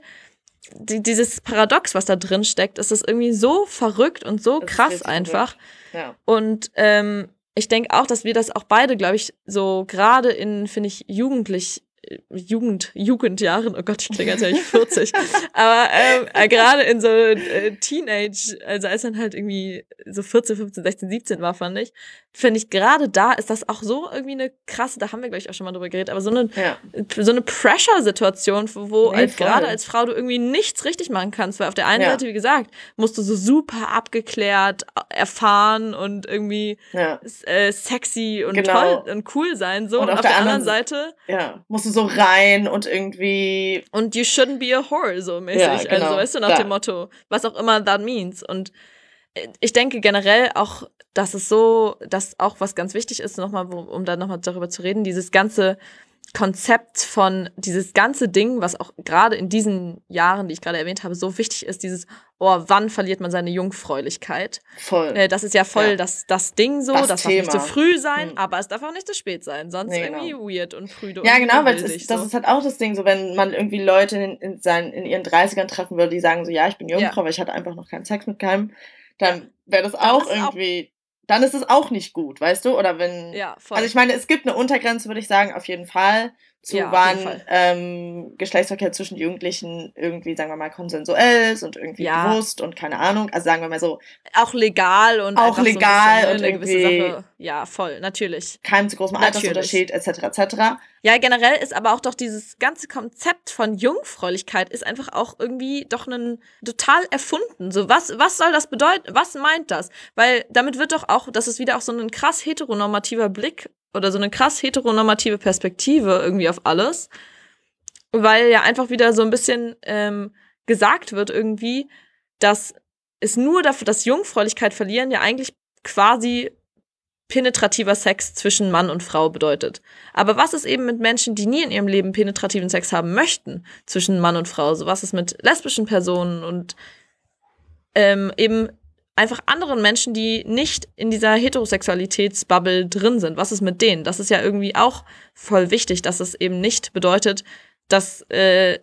die, dieses Paradox, was da drin steckt, ist das irgendwie so verrückt und so Das krass einfach. ja. Und ähm, ich denke auch, dass wir das auch beide, glaube ich, so gerade in, finde ich, jugendlich, Jugend, Jugendjahren, oh Gott, ich klinge, als wäre ich 40, aber ähm, äh, gerade in so äh, Teenage, also als dann halt irgendwie so 14, 15, 16, 17 war, fand ich, finde ich, gerade da ist das auch so irgendwie eine krasse, da haben wir, glaube ich, auch schon mal drüber geredet, aber so eine ja. so eine Pressure-Situation, wo Nee, als gerade als Frau du irgendwie nichts richtig machen kannst, weil auf der einen Ja. Seite, wie gesagt, musst du so super abgeklärt, erfahren und irgendwie ja. äh, sexy und Genau. toll und cool sein, so. Und, auf, der, anderen Seite, musst du so rein und irgendwie, und you shouldn't be a whore, so mäßig. Ja, genau. Also, weißt du, nach Da. dem Motto, was auch immer that means. Und ich denke generell auch, dass es so, dass auch was ganz wichtig ist, nochmal, um da nochmal darüber zu reden, dieses ganze Konzept von, dieses ganze Ding, was auch gerade in diesen Jahren, die ich gerade erwähnt habe, so wichtig ist, dieses, oh, wann verliert man seine Jungfräulichkeit? voll. Äh, das ist ja voll Ja. das, das Ding so, Das das, darf nicht zu früh sein, Hm. aber es darf auch nicht zu spät sein, sonst Nee, irgendwie weird und prüde Ja, und genau, weil ist, das so. ist halt auch das Ding, so wenn man irgendwie Leute in, in, seinen, in ihren 30ern treffen würde, die sagen so, ja, ich bin Jungfrau, aber ich hatte einfach noch keinen Sex mit keinem, dann wäre das auch auch- irgendwie, dann ist es auch nicht gut, weißt du? Oder wenn, ja, voll. also ich meine, es gibt eine Untergrenze, würde ich sagen, auf jeden Fall, zu Ja, wann ähm, Geschlechtsverkehr zwischen Jugendlichen irgendwie, sagen wir mal, konsensuell ist und irgendwie Ja. bewusst und keine Ahnung, also sagen wir mal so, auch legal und Auch einfach so ein legal bisschen, und eine gewisse irgendwie- Sache. Ja, voll, natürlich. kein zu großem Natürlich. Altersunterschied, etc., etc. Ja, generell ist aber auch doch dieses ganze Konzept von Jungfräulichkeit ist einfach auch irgendwie doch ein total erfunden. So, was, was soll das bedeuten? Was meint das? Weil damit wird doch auch, das ist wieder auch so ein krass heteronormativer Blick oder so eine krass heteronormative Perspektive irgendwie auf alles. Weil ja einfach wieder so ein bisschen ähm, gesagt wird irgendwie, dass es nur dafür, dass Jungfräulichkeit verlieren ja eigentlich quasi penetrativer Sex zwischen Mann und Frau bedeutet. Aber was ist eben mit Menschen, die nie in ihrem Leben penetrativen Sex haben möchten zwischen Mann und Frau? So was ist mit lesbischen Personen und ähm, eben einfach anderen Menschen, die nicht in dieser Heterosexualitätsbubble drin sind. Was ist mit denen? Das ist ja irgendwie auch voll wichtig, dass es eben nicht bedeutet, dass äh,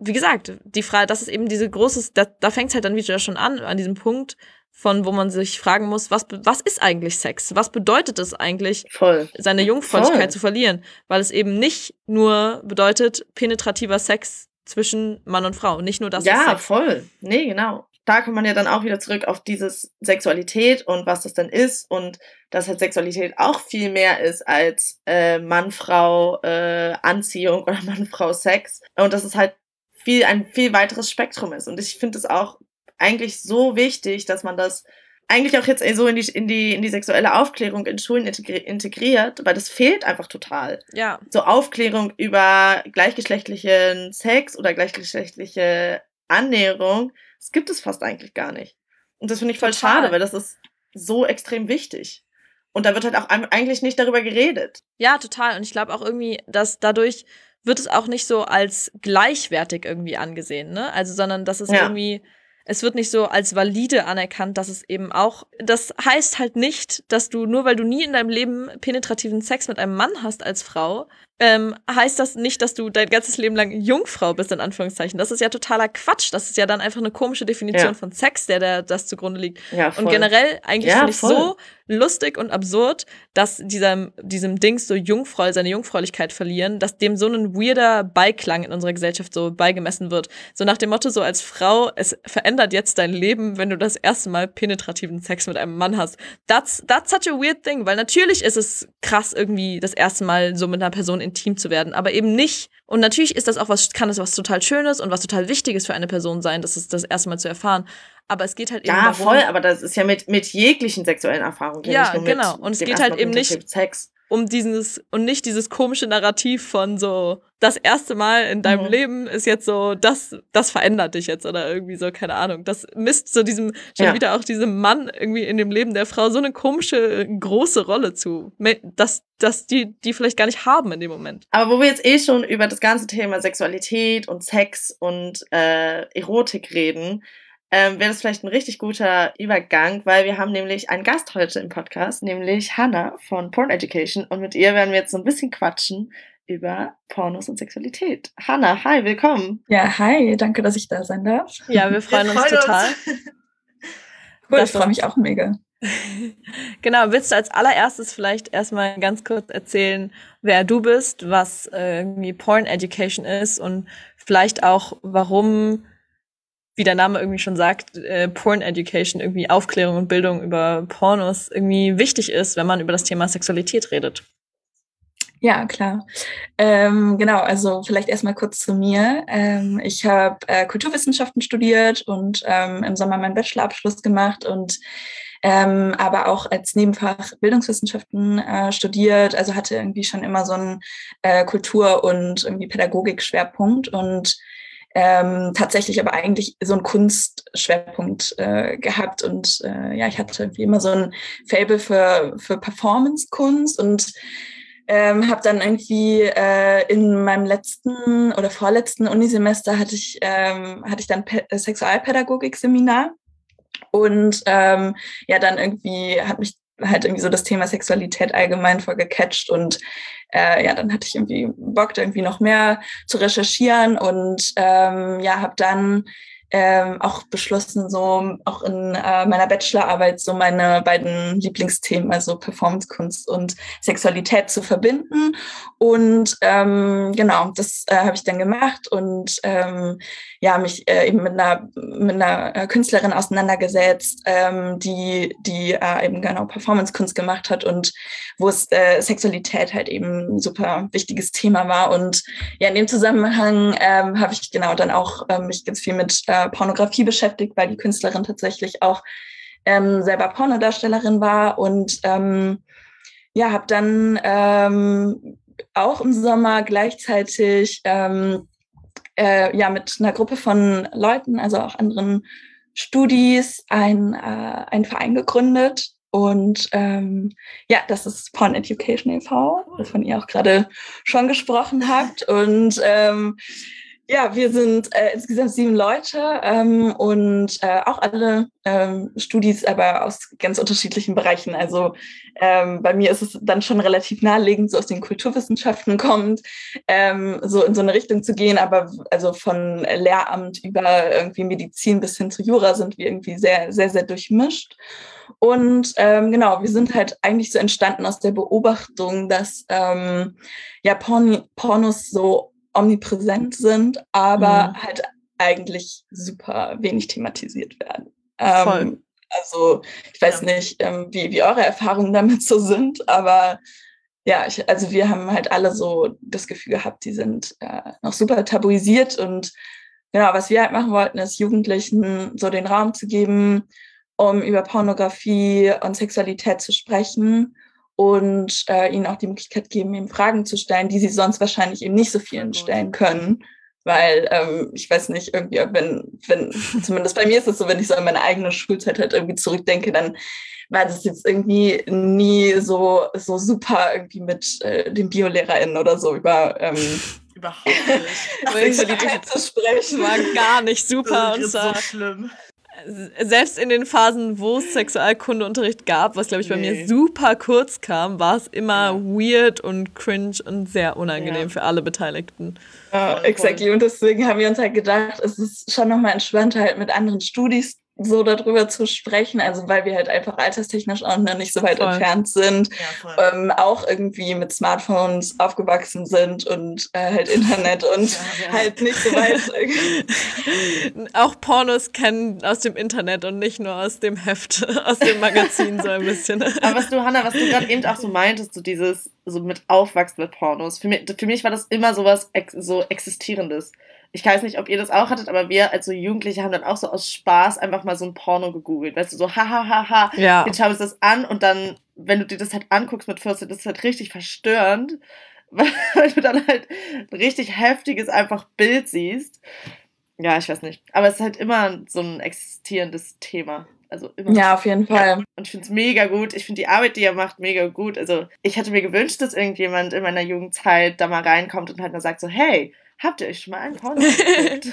wie gesagt, die Frage, das ist eben diese große, da, da fängt es halt dann wieder schon an, an diesem Punkt, von wo man sich fragen muss, was, was ist eigentlich Sex? Was bedeutet es eigentlich, Voll. seine Jungfräulichkeit Voll. zu verlieren? Weil es eben nicht nur bedeutet, penetrativer Sex zwischen Mann und Frau. Nicht nur das ist ja, voll. Nee, genau. Da kommt man ja dann auch wieder zurück auf dieses Sexualität und was das dann ist und dass halt Sexualität auch viel mehr ist als äh, Mann-Frau äh, oder Mann-Frau Sex und dass es halt viel ein viel weiteres Spektrum ist. Und ich finde es auch eigentlich so wichtig, dass man das eigentlich auch jetzt so in die in die in die sexuelle Aufklärung in Schulen integri integriert, weil das fehlt einfach total. Ja, so Aufklärung über gleichgeschlechtlichen Sex oder gleichgeschlechtliche Annäherung, das gibt es fast eigentlich gar nicht. Und das finde ich voll Total. schade, weil das ist so extrem wichtig. Und da wird halt auch eigentlich nicht darüber geredet. ja, total. Und ich glaube auch irgendwie, dass dadurch wird es auch nicht so als gleichwertig irgendwie angesehen, ne? Also, sondern dass es Ja. irgendwie, es wird nicht so als valide anerkannt, dass es eben auch, das heißt halt nicht, dass du, nur weil du nie in deinem Leben penetrativen Sex mit einem Mann hast als Frau, ähm, heißt das nicht, dass du dein ganzes Leben lang Jungfrau bist, in Anführungszeichen. Das ist ja totaler Quatsch. Das ist ja dann einfach eine komische Definition Ja. von Sex, der, der das zugrunde liegt. Ja, voll. Und generell eigentlich Ja, finde ich so lustig und absurd, dass diesem, diesem Dings so Jungfrau, seine Jungfräulichkeit verlieren, dass dem so ein weirder Beiklang in unserer Gesellschaft so beigemessen wird. So nach dem Motto, so als Frau, es verändert jetzt dein Leben, wenn du das erste Mal penetrativen Sex mit einem Mann hast. That's, that's such a weird thing, weil natürlich ist es krass, irgendwie das erste Mal so mit einer Person intim zu werden, aber eben nicht. Und natürlich ist das auch was, kann das was total Schönes und was total Wichtiges für eine Person sein, das ist das erste Mal zu erfahren. Aber es geht halt eben Ja, darum, voll, aber das ist ja mit, mit jeglichen sexuellen Erfahrungen. Ja, mit genau. Und es geht halt eben nicht- Sex. Um dieses und nicht dieses komische Narrativ von so das erste Mal in deinem Mhm. Leben ist jetzt so das das verändert dich jetzt oder irgendwie so keine Ahnung das misst so diesem schon Ja. wieder auch diesem Mann irgendwie in dem Leben der Frau so eine komische große Rolle zu dass dass die die vielleicht gar nicht haben in dem Moment Aber wo wir jetzt eh schon über das ganze Thema Sexualität und Sex und äh, Erotik reden, ähm, wäre das vielleicht ein richtig guter Übergang, weil wir haben nämlich einen Gast heute im Podcast, nämlich Hannah von Porn Education und mit ihr werden wir jetzt so ein bisschen quatschen über Pornos und Sexualität. Hannah, hi, willkommen. Ja, hi, danke, dass ich da sein darf. ja wir freuen uns freuen uns. total Cool, Das ich freue mich auch mega. genau, willst du als allererstes vielleicht erstmal ganz kurz erzählen, wer du bist, was äh, irgendwie Porn Education ist und vielleicht auch, warum, wie der Name irgendwie schon sagt, äh, Porn Education, irgendwie Aufklärung und Bildung über Pornos irgendwie wichtig ist, wenn man über das Thema Sexualität redet. Ja, klar. Ähm, genau, also vielleicht erstmal kurz zu mir. Ähm, ich habe äh, Kulturwissenschaften studiert und ähm, im Sommer meinen Bachelorabschluss gemacht und ähm, aber auch als Nebenfach Bildungswissenschaften äh, studiert. Also hatte irgendwie schon immer so einen äh, Kultur- und irgendwie Pädagogik-Schwerpunkt und ähm, tatsächlich aber eigentlich so einen Kunstschwerpunkt äh, gehabt und äh, ja, ich hatte irgendwie immer so ein Fable für, für Performance-Kunst und ähm, habe dann irgendwie äh, in meinem letzten oder vorletzten Unisemester hatte ich ähm, hatte ich dann Pe Sexualpädagogik-Seminar und ähm, ja dann irgendwie hat mich halt irgendwie so das Thema Sexualität allgemein voll gecatcht und äh, ja dann hatte ich irgendwie Bock irgendwie noch mehr zu recherchieren und ähm, ja habe dann ähm, auch beschlossen, so auch in äh, meiner Bachelorarbeit so meine beiden Lieblingsthemen, also Performancekunst und Sexualität zu verbinden. Und ähm, genau, das äh, habe ich dann gemacht und ähm, ja, mich äh, eben mit einer, mit einer äh, Künstlerin auseinandergesetzt, ähm, die, die äh, eben genau Performancekunst gemacht hat und wo es äh, Sexualität halt eben ein super wichtiges Thema war. Und ja, in dem Zusammenhang ähm, habe ich genau dann auch ähm, mich ganz viel mit äh, Pornografie beschäftigt, weil die Künstlerin tatsächlich auch ähm, selber Pornodarstellerin war und ähm, ja, habe dann ähm, auch im Sommer gleichzeitig ähm, äh, ja mit einer Gruppe von Leuten, also auch anderen Studis, ein, äh, einen Verein gegründet. Und ähm, ja, das ist Porn Education e.V., wovon ihr auch gerade schon gesprochen habt. Und ähm, ja, wir sind äh, insgesamt sieben Leute ähm, und äh, auch alle ähm, Studis, aber aus ganz unterschiedlichen Bereichen. Also ähm, bei mir ist es dann schon relativ naheliegend, so aus den Kulturwissenschaften kommt, ähm, so in so eine Richtung zu gehen. Aber also von Lehramt über irgendwie Medizin bis hin zu Jura sind wir irgendwie sehr, sehr, sehr durchmischt. Und ähm, genau, wir sind halt eigentlich so entstanden aus der Beobachtung, dass ähm, ja Porn Pornos so omnipräsent sind, aber Mhm. halt eigentlich super wenig thematisiert werden. Voll. Ähm, also ich weiß Ja. nicht, ähm, wie, wie eure Erfahrungen damit so sind, aber ja, ich, also wir haben halt alle so das Gefühl gehabt, die sind äh, noch super tabuisiert und genau, was wir halt machen wollten, ist Jugendlichen so den Raum zu geben, um über Pornografie und Sexualität zu sprechen und äh, ihnen auch die Möglichkeit geben, eben Fragen zu stellen, die sie sonst wahrscheinlich eben nicht so vielen stellen können. Weil ähm, ich weiß nicht, irgendwie, wenn, wenn, zumindest bei mir ist es so, wenn ich so an meine eigene Schulzeit halt irgendwie zurückdenke, dann war das jetzt irgendwie nie so, so super irgendwie mit äh, den BiolehrerInnen oder so über ähm, Überhaupt nicht. Sexualität zu sprechen. war gar nicht super. und Das ist so schlimm. Selbst in den Phasen, wo es Sexualkundeunterricht gab, was glaube ich bei nee. mir super kurz kam, war es immer ja. weird und cringe und sehr unangenehm ja. für alle Beteiligten. Ja, exactly. Und deswegen haben wir uns halt gedacht, es ist schon nochmal entspannter, halt mit anderen Studis so darüber zu sprechen, also weil wir halt einfach alterstechnisch auch noch nicht so weit voll. entfernt sind, ja, ähm, auch irgendwie mit Smartphones aufgewachsen sind und äh, halt Internet und ja, halt nicht so weit. auch Pornos kennen aus dem Internet und nicht nur aus dem Heft, aus dem Magazin so ein bisschen. Aber was du, Hanna, was du gerade eben auch so meintest, so dieses, so mit Aufwachsen mit Pornos, für mich, für mich war das immer sowas ex so Existierendes ich weiß nicht, ob ihr das auch hattet, aber wir als so Jugendliche haben dann auch so aus Spaß einfach mal so ein Porno gegoogelt. Weißt du, so hahaha, ha, ja. jetzt schauen wir uns das an und dann, wenn du dir das halt anguckst mit 14, das ist halt richtig verstörend, weil, weil du dann halt ein richtig heftiges einfach Bild siehst. Ja, ich weiß nicht. Aber es ist halt immer so ein existierendes Thema. Also immer. Ja, auf jeden Fall. Und ich finde es mega gut. Ich finde die Arbeit, die er macht, mega gut. Also ich hätte mir gewünscht, dass irgendjemand in meiner Jugendzeit da mal reinkommt und halt mal sagt so, hey, Habt ihr euch schon mal einen Porno geguckt?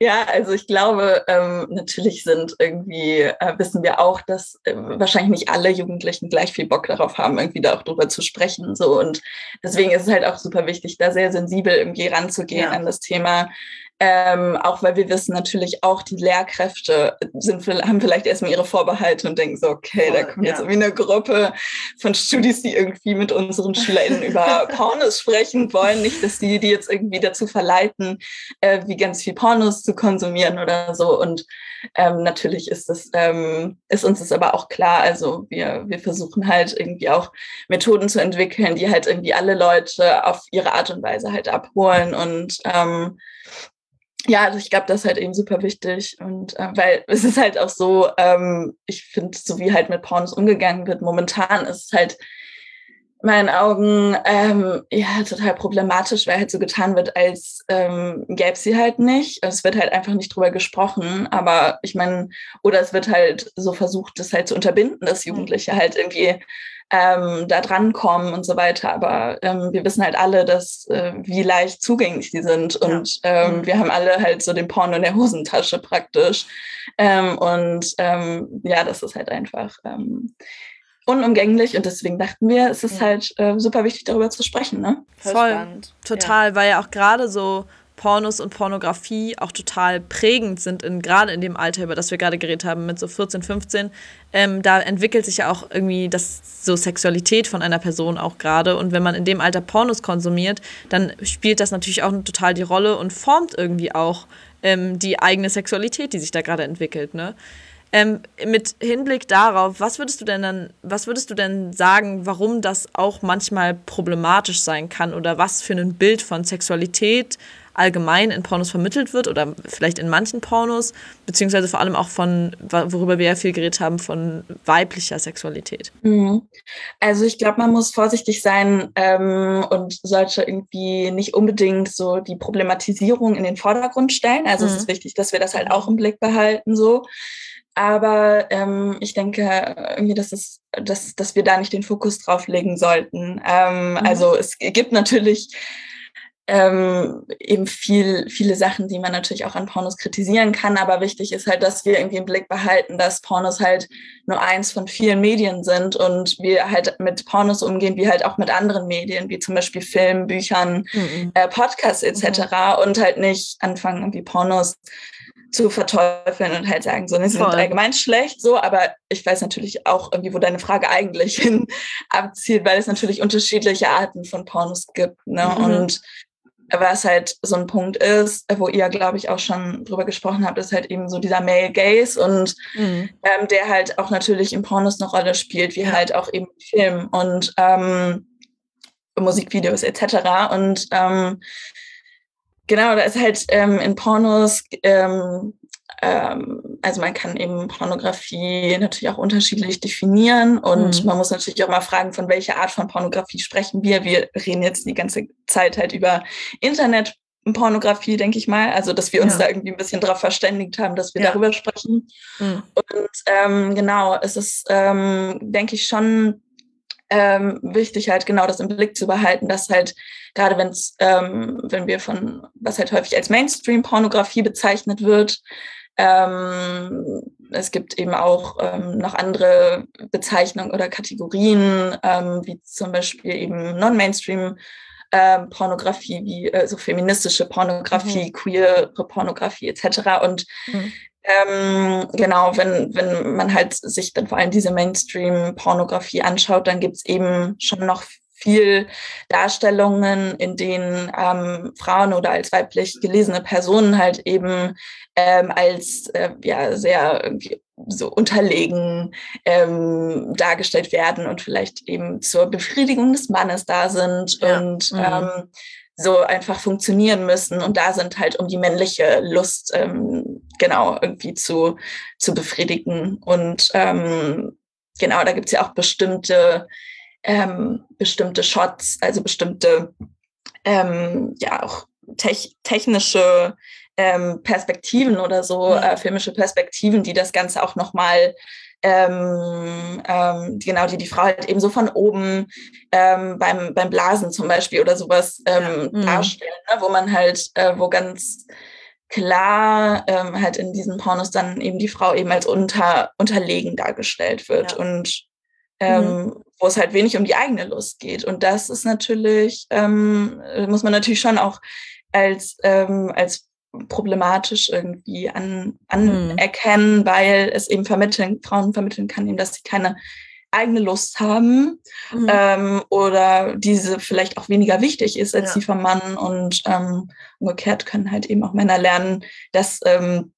ja, also ich glaube, ähm, natürlich sind irgendwie, äh, wissen wir auch, dass äh, wahrscheinlich nicht alle Jugendlichen gleich viel Bock darauf haben, irgendwie da auch drüber zu sprechen. So und deswegen ist es halt auch super wichtig, da sehr sensibel irgendwie ranzugehen ja. an das Thema. Ähm, auch weil wir wissen natürlich auch, die Lehrkräfte sind, haben vielleicht erstmal ihre Vorbehalte und denken so, okay, da kommt jetzt irgendwie eine Gruppe von Studis, die irgendwie mit unseren SchülerInnen über Pornos sprechen wollen. Nicht, dass die die jetzt irgendwie dazu verleiten, äh, wie ganz viel Pornos zu konsumieren oder so. Und ähm, natürlich ist das, ähm, ist uns das aber auch klar. Also wir, wir versuchen halt irgendwie auch Methoden zu entwickeln, die halt irgendwie alle Leute auf ihre Art und Weise halt abholen und ähm, ja, also ich glaube, das ist halt eben super wichtig. Und äh, weil es ist halt auch so, ähm, ich finde, so wie halt mit Pornos umgegangen wird, momentan ist es halt in meinen Augen ähm, ja total problematisch, weil halt so getan wird, als ähm, gäbe es sie halt nicht. Es wird halt einfach nicht drüber gesprochen, aber ich meine, oder es wird halt so versucht, das halt zu unterbinden, dass mhm. Jugendliche halt irgendwie ähm, da drankommen und so weiter. Aber ähm, wir wissen halt alle, dass äh, wie leicht zugänglich die sind. Und ja. ähm, mhm. wir haben alle halt so den Porno in der Hosentasche praktisch. Ähm, und ähm, ja, das ist halt einfach ähm, unumgänglich und deswegen dachten wir, es ist halt äh, super wichtig, darüber zu sprechen. Ne? Voll, Voll. total, ja. weil ja auch gerade so Pornos und Pornografie auch total prägend sind, in, gerade in dem Alter, über das wir gerade geredet haben, mit so 14, 15. Ähm, da entwickelt sich ja auch irgendwie das so Sexualität von einer Person auch gerade. Und wenn man in dem Alter Pornos konsumiert, dann spielt das natürlich auch total die Rolle und formt irgendwie auch ähm, die eigene Sexualität, die sich da gerade entwickelt. Ne? Ähm, mit Hinblick darauf, was würdest du denn dann, was würdest du denn sagen, warum das auch manchmal problematisch sein kann oder was für ein Bild von Sexualität allgemein in Pornos vermittelt wird oder vielleicht in manchen Pornos, beziehungsweise vor allem auch von, worüber wir ja viel geredet haben, von weiblicher Sexualität? Mhm. Also ich glaube, man muss vorsichtig sein ähm, und sollte irgendwie nicht unbedingt so die Problematisierung in den Vordergrund stellen. Also mhm. es ist wichtig, dass wir das halt auch im Blick behalten so. Aber ähm, ich denke irgendwie, dass, es, dass, dass wir da nicht den Fokus drauf legen sollten. Ähm, mhm. Also es gibt natürlich ähm, eben viel, viele Sachen, die man natürlich auch an Pornos kritisieren kann. Aber wichtig ist halt, dass wir irgendwie im Blick behalten, dass Pornos halt nur eins von vielen Medien sind und wir halt mit Pornos umgehen, wie halt auch mit anderen Medien, wie zum Beispiel Filmen, Büchern, mhm. äh, Podcasts etc. Mhm. und halt nicht anfangen, irgendwie Pornos zu verteufeln und halt sagen, so, sie sind allgemein schlecht, so, aber ich weiß natürlich auch irgendwie, wo deine Frage eigentlich hin abzielt, weil es natürlich unterschiedliche Arten von Pornos gibt, ne, mhm. und was halt so ein Punkt ist, wo ihr, glaube ich, auch schon drüber gesprochen habt, ist halt eben so dieser Male Gaze und mhm. ähm, der halt auch natürlich im Pornos eine Rolle spielt, wie ja. halt auch eben Film und ähm, Musikvideos etc. Und ähm, genau, da ist halt ähm, in Pornos ähm, also man kann eben Pornografie natürlich auch unterschiedlich definieren und mhm. man muss natürlich auch mal fragen, von welcher Art von Pornografie sprechen wir. Wir reden jetzt die ganze Zeit halt über Internet. Pornografie, denke ich mal. Also, dass wir uns ja. da irgendwie ein bisschen drauf verständigt haben, dass wir ja. darüber sprechen. Mhm. Und ähm, genau, es ist, ähm, denke ich, schon ähm, wichtig, halt genau das im Blick zu behalten, dass halt gerade wenn es, ähm, wenn wir von, was halt häufig als Mainstream-Pornografie bezeichnet wird, Ähm, es gibt eben auch ähm, noch andere Bezeichnungen oder Kategorien, ähm, wie zum Beispiel eben Non-Mainstream. Ähm, Pornografie, wie äh, so feministische Pornografie, mhm. queere Pornografie etc. Und mhm. Ähm, genau, wenn, wenn man halt sich dann vor allem diese Mainstream-Pornografie anschaut, dann gibt's eben schon noch viel Darstellungen, in denen ähm, Frauen oder als weiblich gelesene Personen halt eben ähm, als äh, ja sehr so unterlegen ähm, dargestellt werden und vielleicht eben zur Befriedigung des Mannes da sind ja. und mhm. ähm, so einfach funktionieren müssen und da sind halt um die männliche Lust ähm, genau irgendwie zu, zu befriedigen. Und ähm, genau, da gibt's ja auch bestimmte ähm, bestimmte Shots, also bestimmte ähm, ja auch tech technische ähm, Perspektiven oder so, mhm. äh, filmische Perspektiven, die das Ganze auch nochmal ähm, ähm, genau, die die Frau halt eben so von oben ähm, beim, beim Blasen zum Beispiel oder sowas ähm, ja. mhm. darstellen, ne? wo man halt, äh, wo ganz klar ähm, halt in diesen Pornos dann eben die Frau eben als unter, unterlegen dargestellt wird. Ja. Und ähm, mhm. Wo es halt wenig um die eigene Lust geht. Und das ist natürlich, ähm, muss man natürlich schon auch als, ähm, als problematisch irgendwie an, mhm. anerkennen, mhm. weil es eben vermitteln, Frauen vermitteln kann, eben, dass sie keine eigene Lust haben mhm. ähm, oder diese vielleicht auch weniger wichtig ist als ja. die vom Mann und ähm, umgekehrt können halt eben auch Männer lernen, dass, ähm,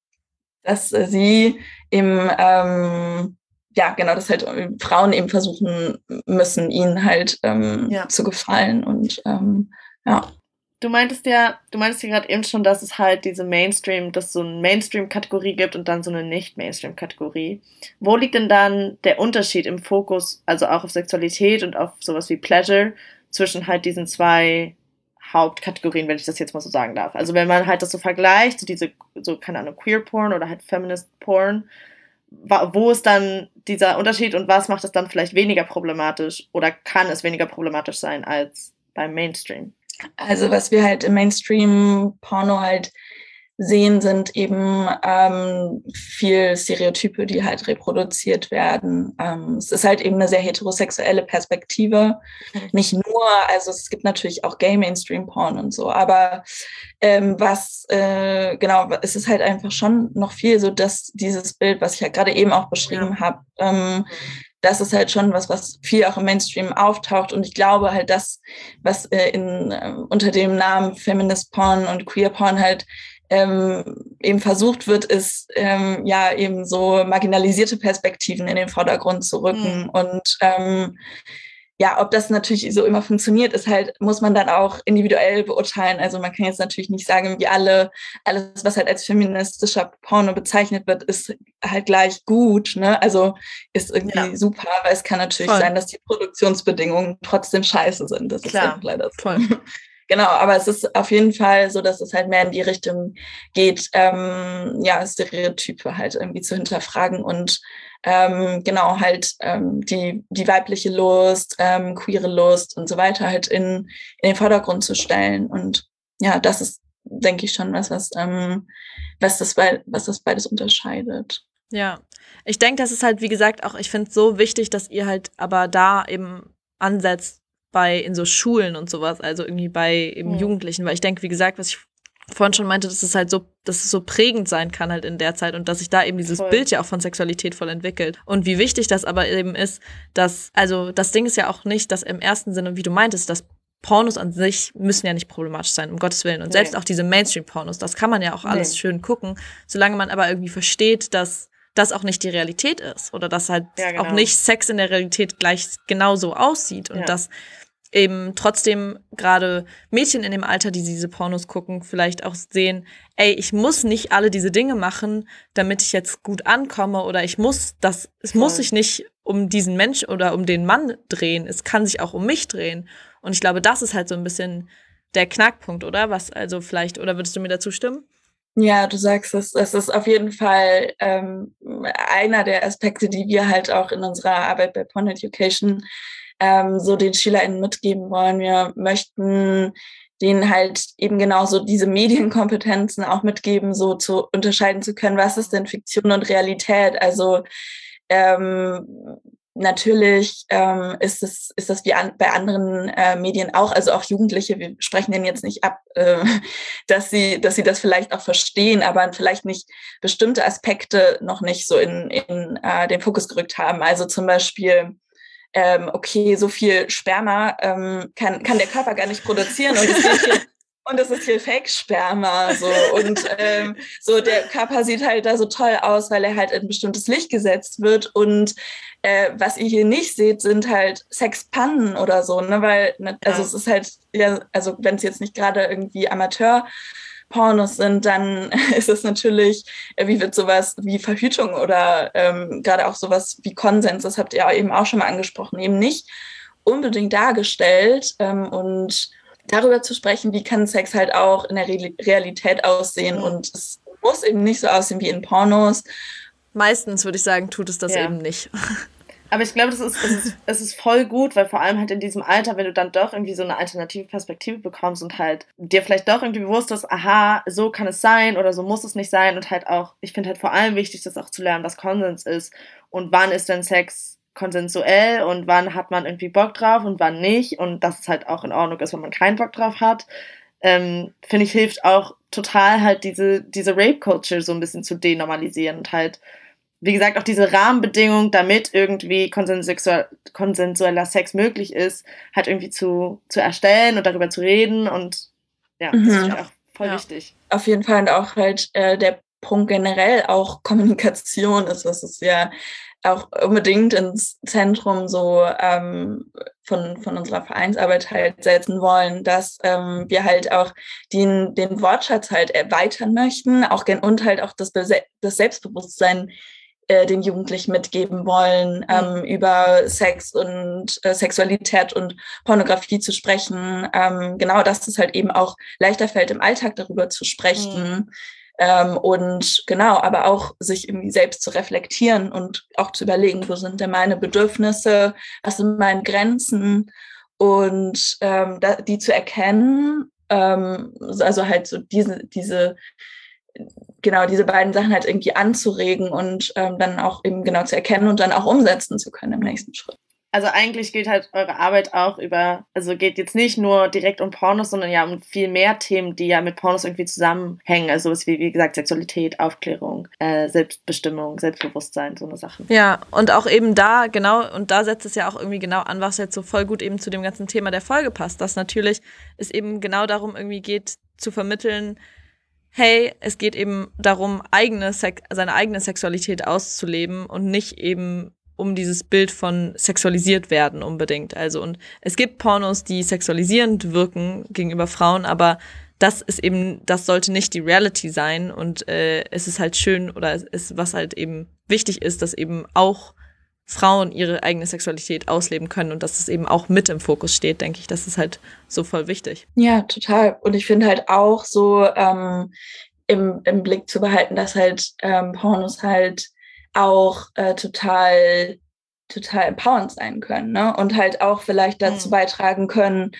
dass sie im ähm, ja, genau, dass halt äh, Frauen eben versuchen müssen, ihnen halt ähm, ja. zu gefallen und ähm, ja. Du meintest ja, du meintest ja gerade eben schon, dass es halt diese Mainstream, dass es so eine Mainstream-Kategorie gibt und dann so eine Nicht-Mainstream-Kategorie. Wo liegt denn dann der Unterschied im Fokus, also auch auf Sexualität und auf sowas wie Pleasure, zwischen halt diesen zwei Hauptkategorien, wenn ich das jetzt mal so sagen darf? Also wenn man halt das so vergleicht, so diese, so, keine Ahnung, Queer Porn oder halt Feminist Porn, wo ist dann dieser Unterschied und was macht es dann vielleicht weniger problematisch oder kann es weniger problematisch sein als beim Mainstream? Also was wir halt im Mainstream-Porno halt sehen, sind eben ähm, viel Stereotype, die halt reproduziert werden. Ähm, es ist halt eben eine sehr heterosexuelle Perspektive. Mhm. Nicht nur, also es gibt natürlich auch Gay Mainstream Porn und so, aber ähm, was äh, genau, es ist halt einfach schon noch viel so, dass dieses Bild, was ich ja gerade eben auch beschrieben ja. habe, ähm, das ist halt schon was, was viel auch im Mainstream auftaucht. Und ich glaube halt, das, was äh, in, äh, unter dem Namen Feminist Porn und Queer Porn halt ähm, eben versucht wird, ist ähm, ja eben so marginalisierte Perspektiven in den Vordergrund zu rücken. Mhm. Und ähm, ja, ob das natürlich so immer funktioniert, ist halt, muss man dann auch individuell beurteilen. Also man kann jetzt natürlich nicht sagen, wie alle, alles, was halt als feministischer Porno bezeichnet wird, ist halt gleich gut, ne? Also ist irgendwie ja. super, aber es kann natürlich Voll. sein, dass die Produktionsbedingungen trotzdem scheiße sind. Das Klar. ist leider so. Voll. Genau, aber es ist auf jeden Fall so, dass es halt mehr in die Richtung geht, ähm, ja, Stereotype halt irgendwie zu hinterfragen und ähm, genau halt ähm, die, die weibliche Lust, ähm, queere Lust und so weiter halt in, in den Vordergrund zu stellen. Und ja, das ist, denke ich, schon was, was, ähm, was, das, was das beides unterscheidet. Ja, ich denke, das ist halt, wie gesagt, auch, ich finde es so wichtig, dass ihr halt aber da eben ansetzt, bei in so Schulen und sowas, also irgendwie bei eben mhm. Jugendlichen, weil ich denke, wie gesagt, was ich vorhin schon meinte, dass es halt so, dass es so prägend sein kann halt in der Zeit und dass sich da eben dieses voll. Bild ja auch von Sexualität voll entwickelt. Und wie wichtig das aber eben ist, dass, also das Ding ist ja auch nicht, dass im ersten Sinne, wie du meintest, dass Pornos an sich müssen ja nicht problematisch sein, um Gottes Willen. Und nee. selbst auch diese Mainstream-Pornos, das kann man ja auch alles nee. schön gucken, solange man aber irgendwie versteht, dass das auch nicht die Realität ist oder dass halt ja, genau. auch nicht Sex in der Realität gleich genauso aussieht und ja. dass eben trotzdem gerade Mädchen in dem Alter, die diese Pornos gucken, vielleicht auch sehen, ey, ich muss nicht alle diese Dinge machen, damit ich jetzt gut ankomme oder ich muss das, es Voll. muss sich nicht um diesen Mensch oder um den Mann drehen, es kann sich auch um mich drehen. Und ich glaube, das ist halt so ein bisschen der Knackpunkt, oder? Was also vielleicht, oder würdest du mir dazu stimmen? Ja, du sagst es, es ist auf jeden Fall ähm, einer der Aspekte, die wir halt auch in unserer Arbeit bei Porn Education ähm, so den SchülerInnen mitgeben wollen. Wir möchten denen halt eben genauso diese Medienkompetenzen auch mitgeben, so zu unterscheiden zu können, was ist denn Fiktion und Realität. Also ähm, natürlich ähm, ist, es, ist das wie an, bei anderen äh, Medien auch, also auch Jugendliche, wir sprechen denen jetzt nicht ab, äh, dass, sie, dass sie das vielleicht auch verstehen, aber vielleicht nicht bestimmte Aspekte noch nicht so in, in äh, den Fokus gerückt haben. Also zum Beispiel, ähm, okay, so viel Sperma ähm, kann, kann der Körper gar nicht produzieren und es geht hier und es ist hier Fake-Sperma. So. Und ähm, so der Körper sieht halt da so toll aus, weil er halt in bestimmtes Licht gesetzt wird. Und äh, was ihr hier nicht seht, sind halt Sexpannen oder so, ne? Weil, ne, also ja. es ist halt, ja, also wenn es jetzt nicht gerade irgendwie Amateur Pornos sind, dann ist es natürlich, äh, wie wird sowas wie Verhütung oder ähm, gerade auch sowas wie Konsens, das habt ihr eben auch schon mal angesprochen, eben nicht unbedingt dargestellt. Ähm, und darüber zu sprechen, wie kann Sex halt auch in der Re Realität aussehen. Mhm. Und es muss eben nicht so aussehen wie in Pornos. Meistens würde ich sagen, tut es das ja. eben nicht. Aber ich glaube, das ist, es ist, es ist voll gut, weil vor allem halt in diesem Alter, wenn du dann doch irgendwie so eine alternative Perspektive bekommst und halt dir vielleicht doch irgendwie bewusst ist, aha, so kann es sein oder so muss es nicht sein und halt auch, ich finde halt vor allem wichtig, das auch zu lernen, was Konsens ist und wann ist denn Sex konsensuell und wann hat man irgendwie Bock drauf und wann nicht und dass es halt auch in Ordnung ist, wenn man keinen Bock drauf hat. Ähm, finde ich, hilft auch total halt diese, diese Rape-Culture so ein bisschen zu denormalisieren und halt, wie gesagt, auch diese Rahmenbedingungen, damit irgendwie konsensueller Sex möglich ist, halt irgendwie zu, zu erstellen und darüber zu reden und ja, mhm. das ist auch voll ja. wichtig. Auf jeden Fall und auch halt äh, der Punkt generell auch Kommunikation ist, das ist ja auch unbedingt ins Zentrum so ähm, von, von unserer Vereinsarbeit halt setzen wollen, dass ähm, wir halt auch den, den Wortschatz halt erweitern möchten, auch und halt auch das, das Selbstbewusstsein äh, den Jugendlichen mitgeben wollen, mhm. ähm, über Sex und äh, Sexualität und Pornografie zu sprechen. Ähm, genau, dass es halt eben auch leichter fällt, im Alltag darüber zu sprechen. Mhm. Ähm, und genau, aber auch sich irgendwie selbst zu reflektieren und auch zu überlegen, wo sind denn meine Bedürfnisse, was sind meine Grenzen? Und ähm, da, die zu erkennen, ähm, also halt so diese, diese, genau, diese beiden Sachen halt irgendwie anzuregen und ähm, dann auch eben genau zu erkennen und dann auch umsetzen zu können im nächsten Schritt also eigentlich geht halt eure Arbeit auch über, also geht jetzt nicht nur direkt um Pornos, sondern ja um viel mehr Themen, die ja mit Pornos irgendwie zusammenhängen. Also was wie, wie gesagt, Sexualität, Aufklärung, äh, Selbstbestimmung, Selbstbewusstsein, so eine Sache. Ja, und auch eben da, genau, und da setzt es ja auch irgendwie genau an, was jetzt so voll gut eben zu dem ganzen Thema der Folge passt, dass natürlich es eben genau darum irgendwie geht, zu vermitteln, hey, es geht eben darum, eigene seine eigene Sexualität auszuleben und nicht eben um dieses Bild von sexualisiert werden unbedingt. Also und es gibt Pornos, die sexualisierend wirken gegenüber Frauen, aber das ist eben, das sollte nicht die Reality sein und äh, es ist halt schön oder es ist, was halt eben wichtig ist, dass eben auch Frauen ihre eigene Sexualität ausleben können und dass es eben auch mit im Fokus steht, denke ich, das ist halt so voll wichtig. Ja, total. Und ich finde halt auch so ähm, im, im Blick zu behalten, dass halt ähm, Pornos halt auch äh, total, total empowernd sein können ne? und halt auch vielleicht dazu mhm. beitragen können,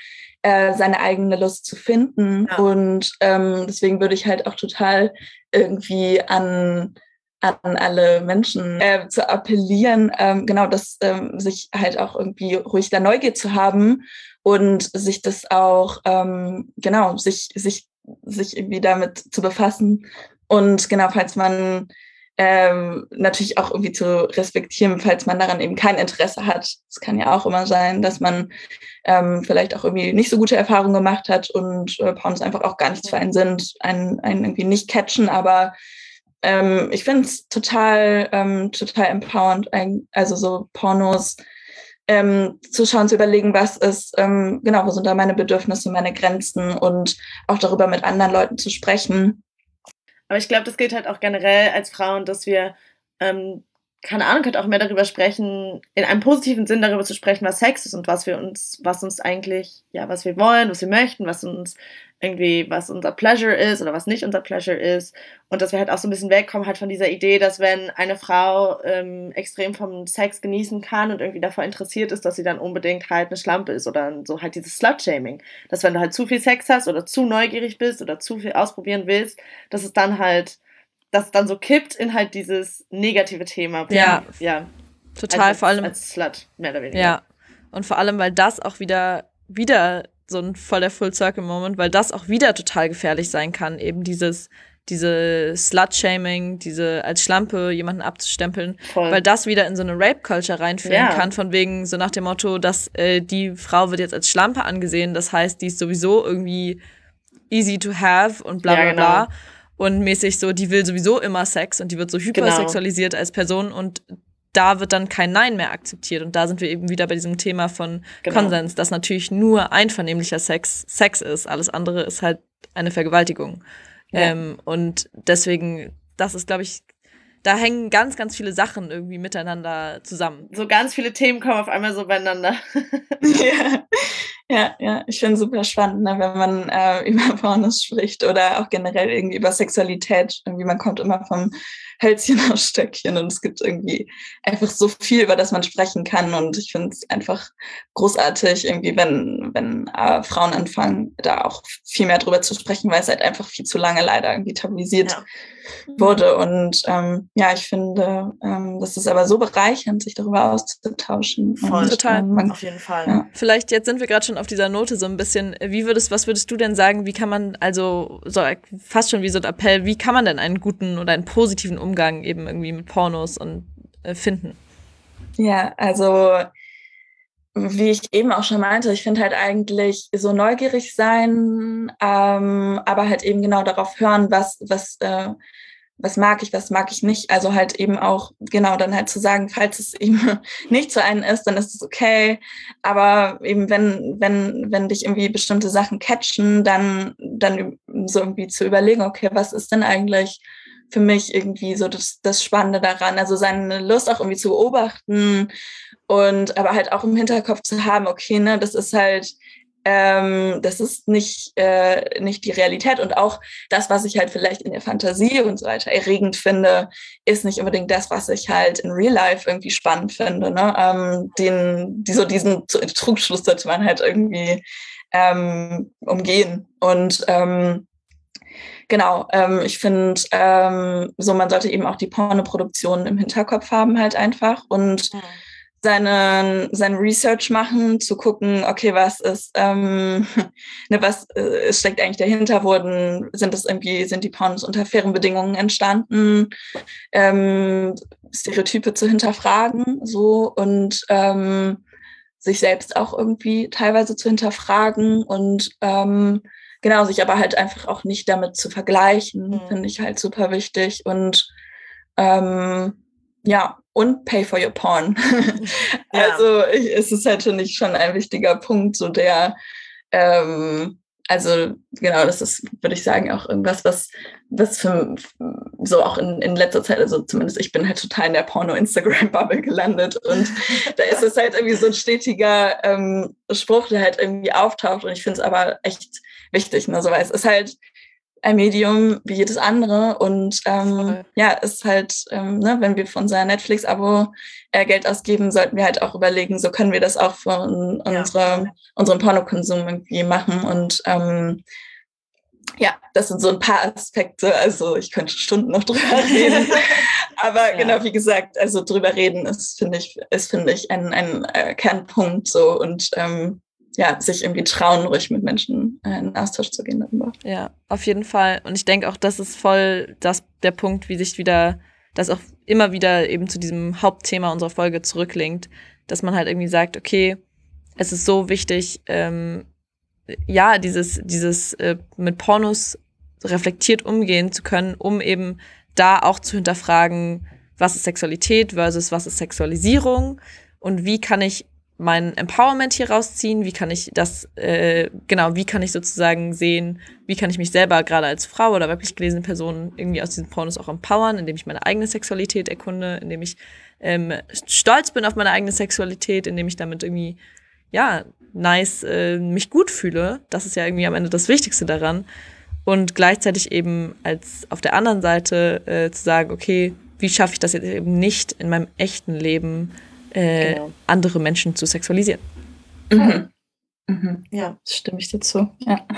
äh, seine eigene Lust zu finden. Ja. Und ähm, deswegen würde ich halt auch total irgendwie an an alle Menschen äh, zu appellieren, ähm, genau, dass ähm, sich halt auch irgendwie ruhig da Neugier zu haben und sich das auch, ähm, genau, sich, sich, sich irgendwie damit zu befassen. Und genau, falls man ähm, natürlich auch irgendwie zu respektieren, falls man daran eben kein Interesse hat. Es kann ja auch immer sein, dass man ähm, vielleicht auch irgendwie nicht so gute Erfahrungen gemacht hat und äh, Pornos einfach auch gar nichts für einen sind, einen, einen irgendwie nicht catchen, aber ähm, ich finde es total, ähm, total empowernd, also so Pornos ähm, zu schauen, zu überlegen, was ist, ähm, genau, wo sind da meine Bedürfnisse, meine Grenzen und auch darüber mit anderen Leuten zu sprechen aber ich glaube, das gilt halt auch generell als Frauen, dass wir ähm, keine Ahnung, könnte auch mehr darüber sprechen, in einem positiven Sinn darüber zu sprechen, was Sex ist und was wir uns, was uns eigentlich, ja, was wir wollen, was wir möchten, was uns irgendwie, was unser Pleasure ist oder was nicht unser Pleasure ist. Und dass wir halt auch so ein bisschen wegkommen halt von dieser Idee, dass wenn eine Frau ähm, extrem vom Sex genießen kann und irgendwie davor interessiert ist, dass sie dann unbedingt halt eine Schlampe ist oder so halt dieses Slut-Shaming. Dass wenn du halt zu viel Sex hast oder zu neugierig bist oder zu viel ausprobieren willst, dass es dann halt das dann so kippt in halt dieses negative Thema. Ja. Ja. Total, als, vor allem. Als Slut, mehr oder weniger. Ja. Und vor allem, weil das auch wieder, wieder so ein voller Full-Circle-Moment, weil das auch wieder total gefährlich sein kann, eben dieses, diese Slut-Shaming, diese als Schlampe jemanden abzustempeln, Voll. weil das wieder in so eine Rape-Culture reinführen Ja. kann, von wegen so nach dem Motto, dass äh, die Frau wird jetzt als Schlampe angesehen, das heißt, die ist sowieso irgendwie easy to have und bla Ja, bla genau. bla. Und mäßig so, die will sowieso immer Sex und die wird so Genau. hypersexualisiert als Person und da wird dann kein Nein mehr akzeptiert. Und da sind wir eben wieder bei diesem Thema von Genau. Konsens, dass natürlich nur einvernehmlicher Sex Sex ist. Alles andere ist halt eine Vergewaltigung. Ja. Ähm, und deswegen, das ist, glaube ich, da hängen ganz, ganz viele Sachen irgendwie miteinander zusammen. So ganz viele Themen kommen auf einmal so beieinander. ja, ja, ja, ich finde es super spannend, ne, wenn man äh, über Pornos spricht oder auch generell irgendwie über Sexualität. Irgendwie man kommt immer vom Hölzchen aus Stöckchen und es gibt irgendwie einfach so viel, über das man sprechen kann. Und ich finde es einfach großartig, irgendwie, wenn, wenn äh, Frauen anfangen, da auch viel mehr drüber zu sprechen, weil es halt einfach viel zu lange leider irgendwie tabuisiert Ja. wurde. Und ähm, ja, ich finde, ähm, das ist aber so bereichernd, sich darüber auszutauschen. Voll. und, Total. Ähm, man Auf jeden Fall. Ja. Vielleicht, jetzt sind wir gerade schon auf dieser Note so ein bisschen, wie würdest, was würdest du denn sagen, wie kann man, also so fast schon wie so ein Appell, wie kann man denn einen guten oder einen positiven Umgang eben irgendwie mit Pornos und äh, finden? Ja, also wie ich eben auch schon meinte, ich finde halt eigentlich so neugierig sein, ähm, aber halt eben genau darauf hören, was, was, äh, was mag ich, was mag ich nicht. Also halt eben auch genau dann halt zu sagen, falls es eben nicht zu einem ist, dann ist es okay. Aber eben wenn, wenn, wenn dich irgendwie bestimmte Sachen catchen, dann, dann so irgendwie zu überlegen, okay, was ist denn eigentlich für mich irgendwie so das, das Spannende daran. Also seine Lust auch irgendwie zu beobachten und aber halt auch im Hinterkopf zu haben, okay, ne, das ist halt, ähm, das ist nicht, äh, nicht die Realität und auch das, was ich halt vielleicht in der Fantasie und so weiter erregend finde, ist nicht unbedingt das, was ich halt in Real Life irgendwie spannend finde. Ne? Ähm, den, die, so diesen Trugschluss sollte man halt irgendwie ähm, umgehen. Und ähm, Genau, ähm, ich finde, ähm, so man sollte eben auch die Pornoproduktion im Hinterkopf haben halt einfach und Mhm. seine, sein Research machen, zu gucken, okay, was ist, ähm, ne, was äh, steckt eigentlich dahinter, wurden, sind das irgendwie, sind die Pornos unter fairen Bedingungen entstanden, ähm, Stereotype zu hinterfragen, so und ähm, sich selbst auch irgendwie teilweise zu hinterfragen und ähm, genau, sich aber halt einfach auch nicht damit zu vergleichen, Mhm. finde ich halt super wichtig und ähm, ja, und pay for your porn. Ja. Also ich, es ist halt schon nicht schon ein wichtiger Punkt, so der, ähm, also genau, das ist, würde ich sagen, auch irgendwas, was, was für, so auch in, in letzter Zeit, also zumindest ich bin halt total in der Porno-Instagram-Bubble gelandet und da ist es halt irgendwie so ein stetiger ähm, Spruch, der halt irgendwie auftaucht und ich finde es aber echt wichtig, ne, so, weil es ist halt ein Medium wie jedes andere und ähm, ja, ist halt, ähm, ne, wenn wir für unser Netflix-Abo äh, Geld ausgeben, sollten wir halt auch überlegen, so können wir das auch für un Ja. unsere, unseren Pornokonsum irgendwie machen und ähm, ja, das sind so ein paar Aspekte. Also ich könnte Stunden noch drüber reden. Aber Ja. genau, wie gesagt, also drüber reden ist, finde ich, ist, finde ich, ein, ein äh, Kernpunkt so und ähm, ja, sich irgendwie trauen, ruhig mit Menschen äh, in Austausch zu gehen darüber. Ja, auf jeden Fall. Und ich denke auch, das ist voll das, der Punkt, wie sich wieder, das auch immer wieder eben zu diesem Hauptthema unserer Folge zurücklinkt, dass man halt irgendwie sagt, okay, es ist so wichtig, ähm, ja, dieses, dieses äh, mit Pornos reflektiert umgehen zu können, um eben da auch zu hinterfragen, was ist Sexualität versus was ist Sexualisierung und wie kann ich mein Empowerment hier rausziehen? Wie kann ich das, äh, genau, wie kann ich sozusagen sehen, wie kann ich mich selber gerade als Frau oder weiblich gelesene Person irgendwie aus diesen Pornos auch empowern, indem ich meine eigene Sexualität erkunde, indem ich ähm, stolz bin auf meine eigene Sexualität, indem ich damit irgendwie, ja, nice äh, mich gut fühle. Das ist ja irgendwie am Ende das Wichtigste daran. Und gleichzeitig eben als auf der anderen Seite äh, zu sagen, okay, wie schaffe ich das jetzt eben nicht in meinem echten Leben äh, Genau. andere Menschen zu sexualisieren. Mhm. Mhm. Ja. Stimme ich dir zu. Ja.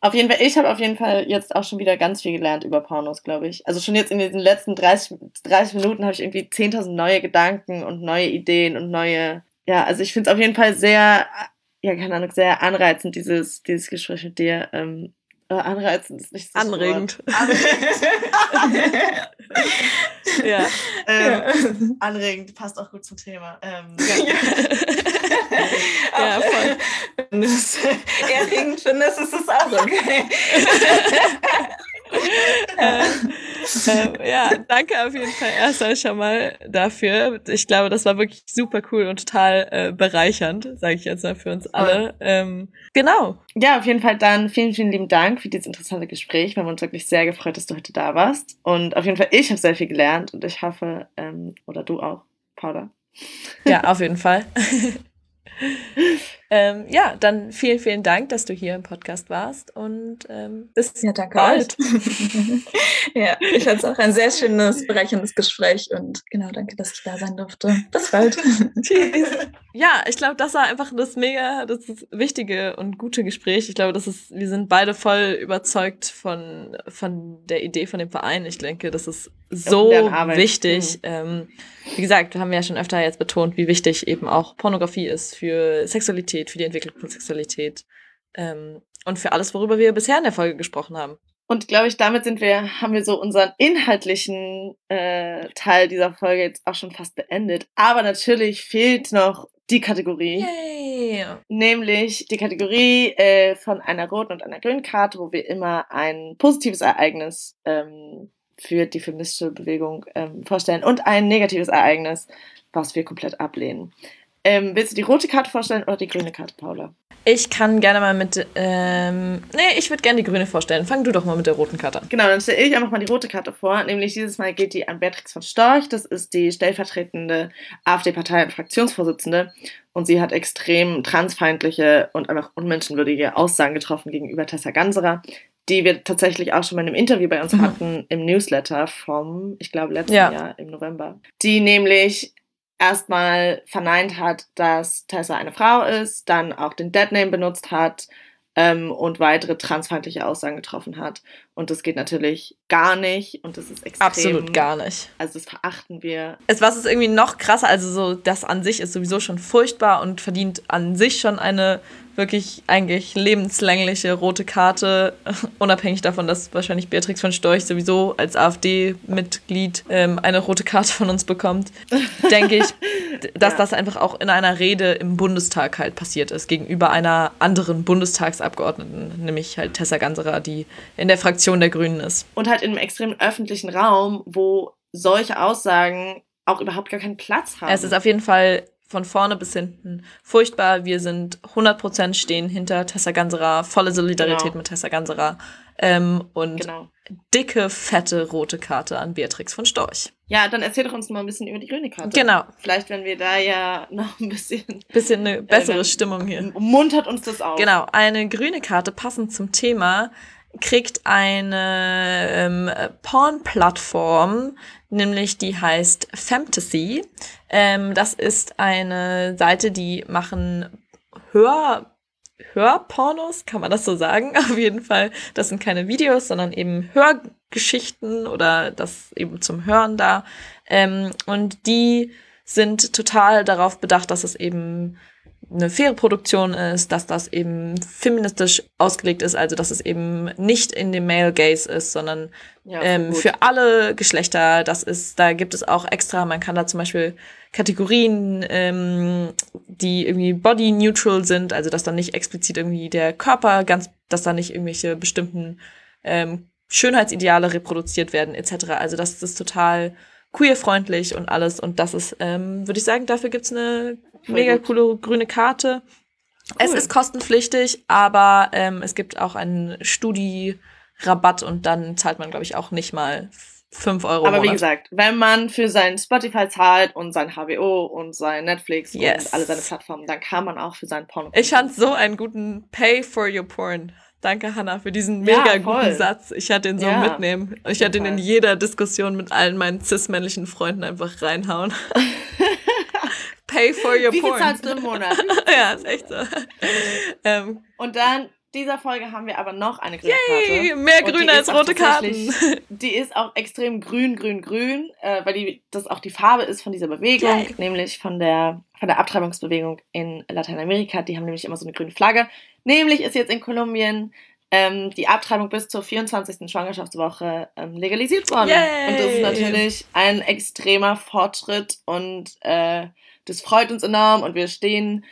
Auf jeden Fall, ich habe auf jeden Fall jetzt auch schon wieder ganz viel gelernt über Pornos, glaube ich. Also schon jetzt in diesen letzten 30, 30 Minuten habe ich irgendwie 10.000 neue Gedanken und neue Ideen und neue, ja, also ich finde es auf jeden Fall sehr, ja, keine Ahnung, sehr anreizend, dieses, dieses Gespräch mit dir. Ähm, äh, anreizend ist nicht so Anregend. Anregend. ja. ähm, anregend, passt auch gut zum Thema. Ähm, ja, voll. Wenn du es erregend findest, ist es auch okay. ähm, ja, danke auf jeden Fall erstmal schon mal dafür. Ich glaube, das war wirklich super cool und total äh, bereichernd, sage ich jetzt mal für uns alle. Ähm, genau. Ja, auf jeden Fall dann vielen, vielen lieben Dank für dieses interessante Gespräch. Wir haben uns wirklich sehr gefreut, dass du heute da warst. Und auf jeden Fall, ich habe sehr viel gelernt und ich hoffe, ähm, oder du auch, Paula. Ja, auf jeden Fall. ähm, ja, dann vielen, vielen Dank, dass du hier im Podcast warst und ähm, bis Ja, danke bald. ja, ich fand es auch ein sehr schönes, bereicherndes Gespräch und genau, danke, dass ich da sein durfte. Bis bald. Tschüss. Ja, ich glaube, das war einfach das mega, das ist wichtige und gute Gespräch. Ich glaube, das ist, wir sind beide voll überzeugt von, von der Idee von dem Verein. Ich denke, das ist so wichtig. Ähm, wie gesagt, haben wir ja schon öfter jetzt betont, wie wichtig eben auch Pornografie ist für Sexualität, für die Entwicklung von Sexualität ähm, und für alles, worüber wir bisher in der Folge gesprochen haben. Und glaube ich, damit sind wir, haben wir so unseren inhaltlichen äh, Teil dieser Folge jetzt auch schon fast beendet. Aber natürlich fehlt noch die Kategorie. Yay! Nämlich die Kategorie äh, von einer roten und einer grünen Karte, wo wir immer ein positives Ereignis ähm, für die feministische Bewegung ähm, vorstellen und ein negatives Ereignis, was wir komplett ablehnen. Ähm, willst du die rote Karte vorstellen oder die grüne Karte, Paula? Ich kann gerne mal mit, ähm, nee, ich würde gerne die grüne vorstellen. Fang du doch mal mit der roten Karte an. Genau, dann stelle ich einfach mal die rote Karte vor. Nämlich dieses Mal geht die an Beatrix von Storch. Das ist die stellvertretende AfD-Partei- und Fraktionsvorsitzende. Und sie hat extrem transfeindliche und einfach unmenschenwürdige Aussagen getroffen gegenüber Tessa Ganserer, die wir tatsächlich auch schon mal in einem Interview bei uns Mhm. hatten im Newsletter vom, ich glaube, letzten Ja. Jahr im November. Die nämlich erstmal verneint hat, dass Tessa eine Frau ist, dann auch den Deadname benutzt hat ähm, und weitere transfeindliche Aussagen getroffen hat. Und das geht natürlich gar nicht und das ist extrem. Absolut gar nicht. Also das verachten wir. Es, was ist irgendwie noch krasser, also so, das an sich ist sowieso schon furchtbar und verdient an sich schon eine wirklich eigentlich lebenslängliche rote Karte, unabhängig davon, dass wahrscheinlich Beatrix von Storch sowieso als AfD-Mitglied ähm, eine rote Karte von uns bekommt, denke ich, dass Ja. das einfach auch in einer Rede im Bundestag halt passiert ist, gegenüber einer anderen Bundestagsabgeordneten, nämlich halt Tessa Ganserer, die in der Fraktion der Grünen ist. Und halt in einem extrem öffentlichen Raum, wo solche Aussagen auch überhaupt gar keinen Platz haben. Es ist auf jeden Fall von vorne bis hinten furchtbar. Wir sind 100% stehen hinter Tessa Ganserer, volle Solidarität Genau. mit Tessa Ganserer ähm, und genau. dicke, fette rote Karte an Beatrix von Storch. Ja, dann erzähl doch uns mal ein bisschen über die grüne Karte. Genau, Vielleicht, wenn wir da ja noch ein bisschen bisschen eine bessere wenn- Stimmung hier. muntert uns das auf. Genau, eine grüne Karte passend zum Thema kriegt eine ähm, Porn-Plattform, nämlich die heißt Fantasy. Ähm, das ist eine Seite, die machen Hör Hörpornos, kann man das so sagen? Auf jeden Fall. Das sind keine Videos, sondern eben Hörgeschichten oder das eben zum Hören da. Ähm, und die sind total darauf bedacht, dass es eben eine faire Produktion ist, dass das eben feministisch ausgelegt ist, also dass es eben nicht in dem Male Gaze ist, sondern Ja, ähm, für alle Geschlechter. Das ist, da gibt es auch extra, man kann da zum Beispiel Kategorien, ähm, die irgendwie body neutral sind, also dass dann nicht explizit irgendwie der Körper ganz, dass da nicht irgendwelche bestimmten ähm, Schönheitsideale reproduziert werden, etc. Also das ist total queerfreundlich und alles. Und das ist, ähm, würde ich sagen, dafür gibt's eine Voll mega gut. coole grüne Karte. Es Cool. ist kostenpflichtig, aber ähm, es gibt auch einen Studi-Rabatt und dann zahlt man, glaube ich, auch nicht mal 5 Euro Aber wie gesagt, wenn man für sein Spotify zahlt und sein HBO und sein Netflix Yes. und alle seine Plattformen, dann kann man auch für seinen Porno. Ich fand so einen guten Pay for your porn. Danke, Hannah, für diesen Ja, mega voll. guten Satz. Ich hatte ihn so Ja, mitnehmen. Ich hatte ihn in jeder Diskussion mit allen meinen cis-männlichen Freunden einfach reinhauen. Pay for your Wie viel porn. zahlst du im Monat? ja, ist echt so. ähm, Und dann, dieser Folge haben wir aber noch eine grüne yay, Karte. mehr grüne als rote Karten. Die ist auch extrem grün, grün, grün, äh, weil die, das auch die Farbe ist von dieser Bewegung, Yay. nämlich von der, von der Abtreibungsbewegung in Lateinamerika. Die haben nämlich immer so eine grüne Flagge. Nämlich ist jetzt in Kolumbien ähm, die Abtreibung bis zur 24. Schwangerschaftswoche ähm, legalisiert worden. Yay. Und das ist natürlich ein extremer Fortschritt und äh, das freut uns enorm und wir stehen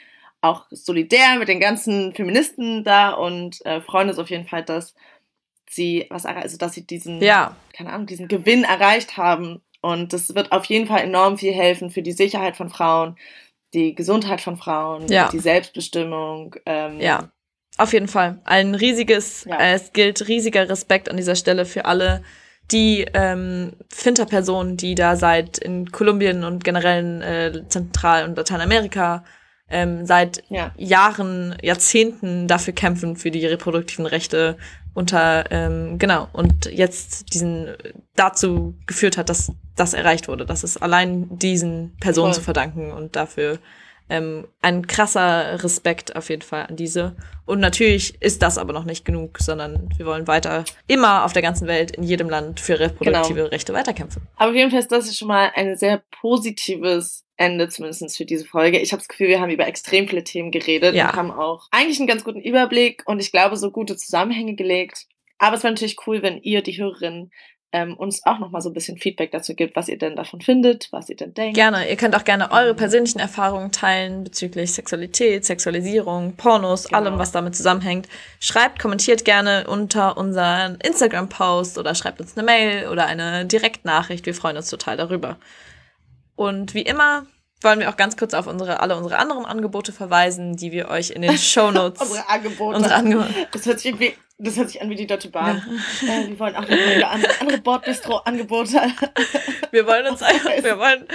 auch solidär mit den ganzen Feministen da und äh, freuen uns auf jeden Fall, dass sie was also dass sie diesen Ja, keine Ahnung, diesen Gewinn erreicht haben. Und das wird auf jeden Fall enorm viel helfen für die Sicherheit von Frauen, die Gesundheit von Frauen, Ja. die Selbstbestimmung. Ähm, ja. Auf jeden Fall. Ein riesiges, Ja. äh, es gilt riesiger Respekt an dieser Stelle für alle die ähm, Finterpersonen, die da seit in Kolumbien und generell in äh, Zentral- und Lateinamerika ähm, seit Ja. Jahren, Jahrzehnten dafür kämpfen, für die reproduktiven Rechte unter, ähm, genau, und jetzt diesen dazu geführt hat, dass das erreicht wurde. Das ist allein diesen Personen Voll. zu verdanken und dafür ähm, ein krasser Respekt auf jeden Fall an diese. Und natürlich ist das aber noch nicht genug, sondern wir wollen weiter immer auf der ganzen Welt, in jedem Land für reproduktive Genau. Rechte weiterkämpfen. Aber auf jeden Fall ist das schon mal ein sehr positives Ende, zumindest für diese Folge. Ich habe das Gefühl, wir haben über extrem viele Themen geredet Ja. und haben auch eigentlich einen ganz guten Überblick und ich glaube, so gute Zusammenhänge gelegt. Aber es wäre natürlich cool, wenn ihr, die Hörerinnen, ähm, uns auch nochmal so ein bisschen Feedback dazu gibt, was ihr denn davon findet, was ihr denn denkt. Gerne. Ihr könnt auch gerne eure persönlichen Erfahrungen teilen bezüglich Sexualität, Sexualisierung, Pornos, Genau. allem, was damit zusammenhängt. Schreibt, kommentiert gerne unter unseren Instagram-Post oder schreibt uns eine Mail oder eine Direktnachricht. Wir freuen uns total darüber. Und wie immer wollen wir auch ganz kurz auf unsere, alle unsere anderen Angebote verweisen, die wir euch in den Show Notes Unsere Angebote. unsere Angebote. Das hört sich irgendwie, das hört sich an wie die Deutsche Bahn. Äh, wir wollen auch noch andere, andere Bordbistro-Angebote. Wir wollen uns einfach, wir wollen,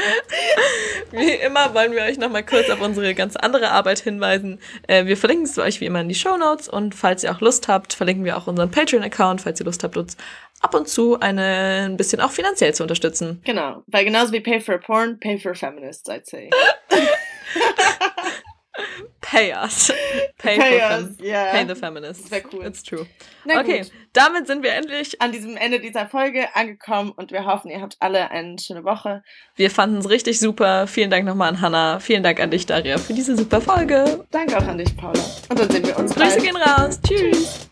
wie immer wollen wir euch nochmal kurz auf unsere ganz andere Arbeit hinweisen. Äh, wir verlinken es euch wie immer in die Show Notes und falls ihr auch Lust habt, verlinken wir auch unseren Patreon-Account, falls ihr Lust habt, uns ab und zu eine, ein bisschen auch finanziell zu unterstützen. Genau, weil genauso wie Pay for Porn, Pay for Feminists, I'd say. Pay us. Pay, Pay for us, yeah. Pay the feminists. Wär cool. It's true. Na okay, gut, damit sind wir endlich. an diesem Ende dieser Folge angekommen und wir hoffen, ihr habt alle eine schöne Woche. Wir fanden es richtig super. Vielen Dank nochmal an Hannah. Vielen Dank an dich, Daria, für diese super Folge. Danke auch an dich, Paula. Und dann sehen wir uns Grüße bald. gehen raus. Tschüss.